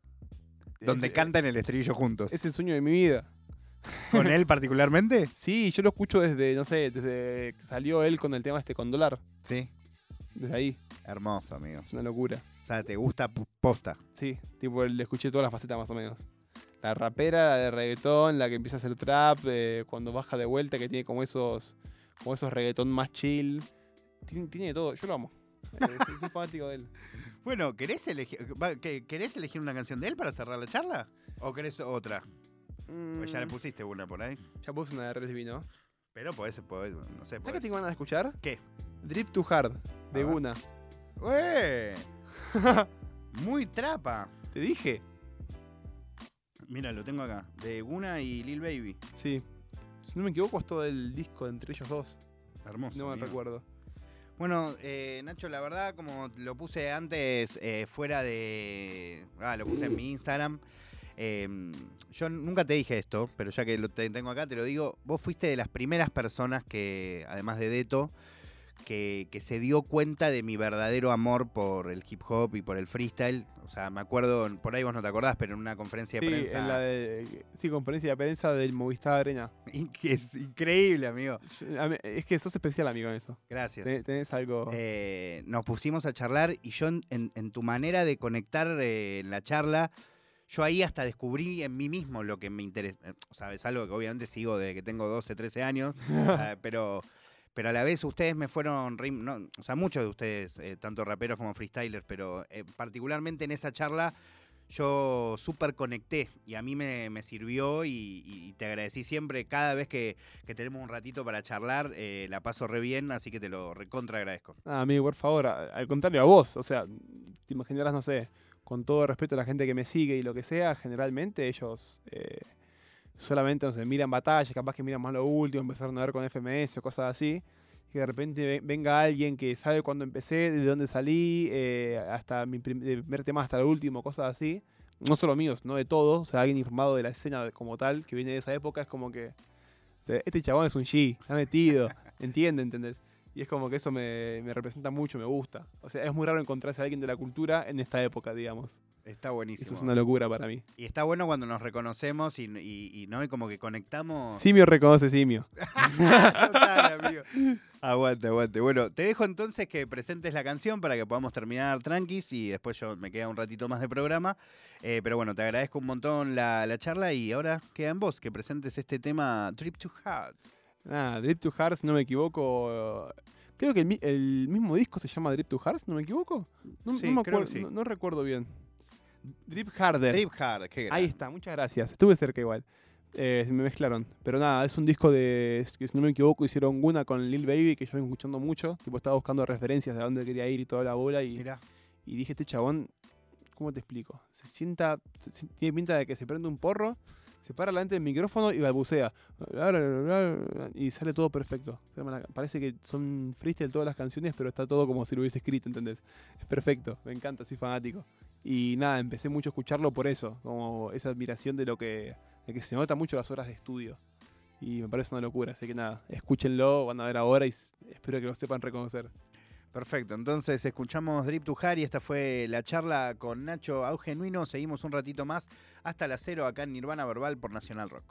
Donde Es- cantan el estribillo juntos. Es el sueño de mi vida. ¿Con él particularmente? Sí, yo lo escucho desde, no sé, desde que salió él con el tema este con dólar. Sí. Desde ahí. Hermoso, amigo. Es una locura. O sea, te gusta posta. Sí, tipo, le escuché todas las facetas más o menos. La rapera, la de reggaetón, la que empieza a hacer trap, eh, cuando baja de vuelta, que tiene como esos, como esos reggaetón más chill. Tiene, tiene de todo, yo lo amo. Eh, soy, soy fanático de él. Bueno, ¿querés elegir, va, ¿qué- ¿querés elegir una canción de él para cerrar la charla? ¿O querés otra? Pues ya le Mm, pusiste una por ahí. ya puse una de Red TV, ¿no? Pero podés, podés, no sé. ¿Sabes qué tengo ganas de escuchar? ¿Qué? Drip to Hard, de. Guna. ¡Ué! Muy trapa. ¿Te dije? Mira, lo tengo acá. De Guna y Lil Baby. Sí. Si no me equivoco, es todo el disco entre ellos dos. Hermoso. No me amigo. recuerdo. Bueno, eh, Nacho, la verdad, como lo puse antes eh, fuera de. Ah, lo puse en mi Instagram. eh, yo nunca te dije esto, pero ya que lo te- tengo acá, te lo digo. Vos fuiste de las primeras personas que, además de Deto, que, que se dio cuenta de mi verdadero amor por el hip hop y por el freestyle. O sea, me acuerdo, por ahí vos no te acordás, pero en una conferencia de Sí, prensa. en la de, sí, conferencia de prensa del Movistar Arena. que es increíble, amigo. Es que sos especial, amigo, en eso. Gracias. Ten- Tenés algo. Eh, nos pusimos a charlar y yo en, en- en tu manera de conectar eh, en la charla, yo ahí hasta descubrí en mí mismo lo que me interesa. eh, O sea, es algo que obviamente sigo desde que tengo 12, 13 años, pero, pero a la vez ustedes me fueron, no, o sea, muchos de ustedes, eh, tanto raperos como freestylers, pero eh, particularmente en esa charla yo súper conecté y a mí me, me sirvió y, te agradecí siempre cada vez que, que tenemos un ratito para charlar, eh, la paso re bien, así que te lo recontra agradezco. Ah, amigo, por favor, a- al contrario a vos. O sea, te imaginarás, no sé, con todo respeto a la gente que me sigue y lo que sea, generalmente ellos eh, solamente, no sé, miran batallas, capaz que miran más lo último, empezaron a ver con FMS o cosas así. Y que de repente ve- venga alguien que sabe cuándo empecé, de dónde salí, eh, hasta mi prim- primer tema hasta el último, cosas así. No solo míos, no de todos. O sea, alguien informado de la escena como tal, que viene de esa época, es como que. o sea, este chabón es un G, está metido, entiende, ¿entendés? Y es como que eso me, me representa mucho, me gusta. O sea, es muy raro encontrarse a alguien de la cultura en esta época, digamos. Está buenísimo. Eso es una locura para mí. Y está bueno cuando nos reconocemos y, y- y, ¿no? y como que conectamos. Simio reconoce simio. Total, amigo. Aguante, aguante. Bueno, te dejo entonces que presentes la canción para que podamos terminar tranquis y después yo me queda un ratito más de programa. Eh, pero bueno, te agradezco un montón la, la charla y ahora queda en vos que presentes este tema Trip to Heart. Ah, Drip to Hearts, no me equivoco. Creo que el, mi- el mismo disco se llama Drip to Hearts, ¿no me equivoco? No, Sí, no me creo que acuerdo, sí. no, no recuerdo bien. Drip Harder. Drip Hard, qué grande. Ahí está, muchas gracias. Estuve cerca igual. Eh, me mezclaron. Pero nada, es un disco de. que si no me equivoco, hicieron una con Lil Baby que yo vengo escuchando mucho. Tipo, estaba buscando referencias de a dónde quería ir y toda la bola. Y, Mirá. y dije, este chabón, ¿cómo te explico? Se sienta. se- tiene pinta de que se prende un porro, se para delante del micrófono y balbucea. Y sale todo perfecto. Parece que son freestyle todas las canciones, pero está todo como si lo hubiese escrito, ¿entendés? Es perfecto, me encanta, soy fanático. Y nada, empecé mucho a escucharlo por eso, como esa admiración de lo que, de que se nota mucho las horas de estudio. Y me parece una locura, así que nada, escúchenlo, van a ver ahora y espero que lo sepan reconocer. Perfecto, entonces escuchamos Drip to Harry, esta fue la charla con Nacho Augenuino, seguimos un ratito más hasta las cero acá en Nirvana Verbal por Nacional Rock.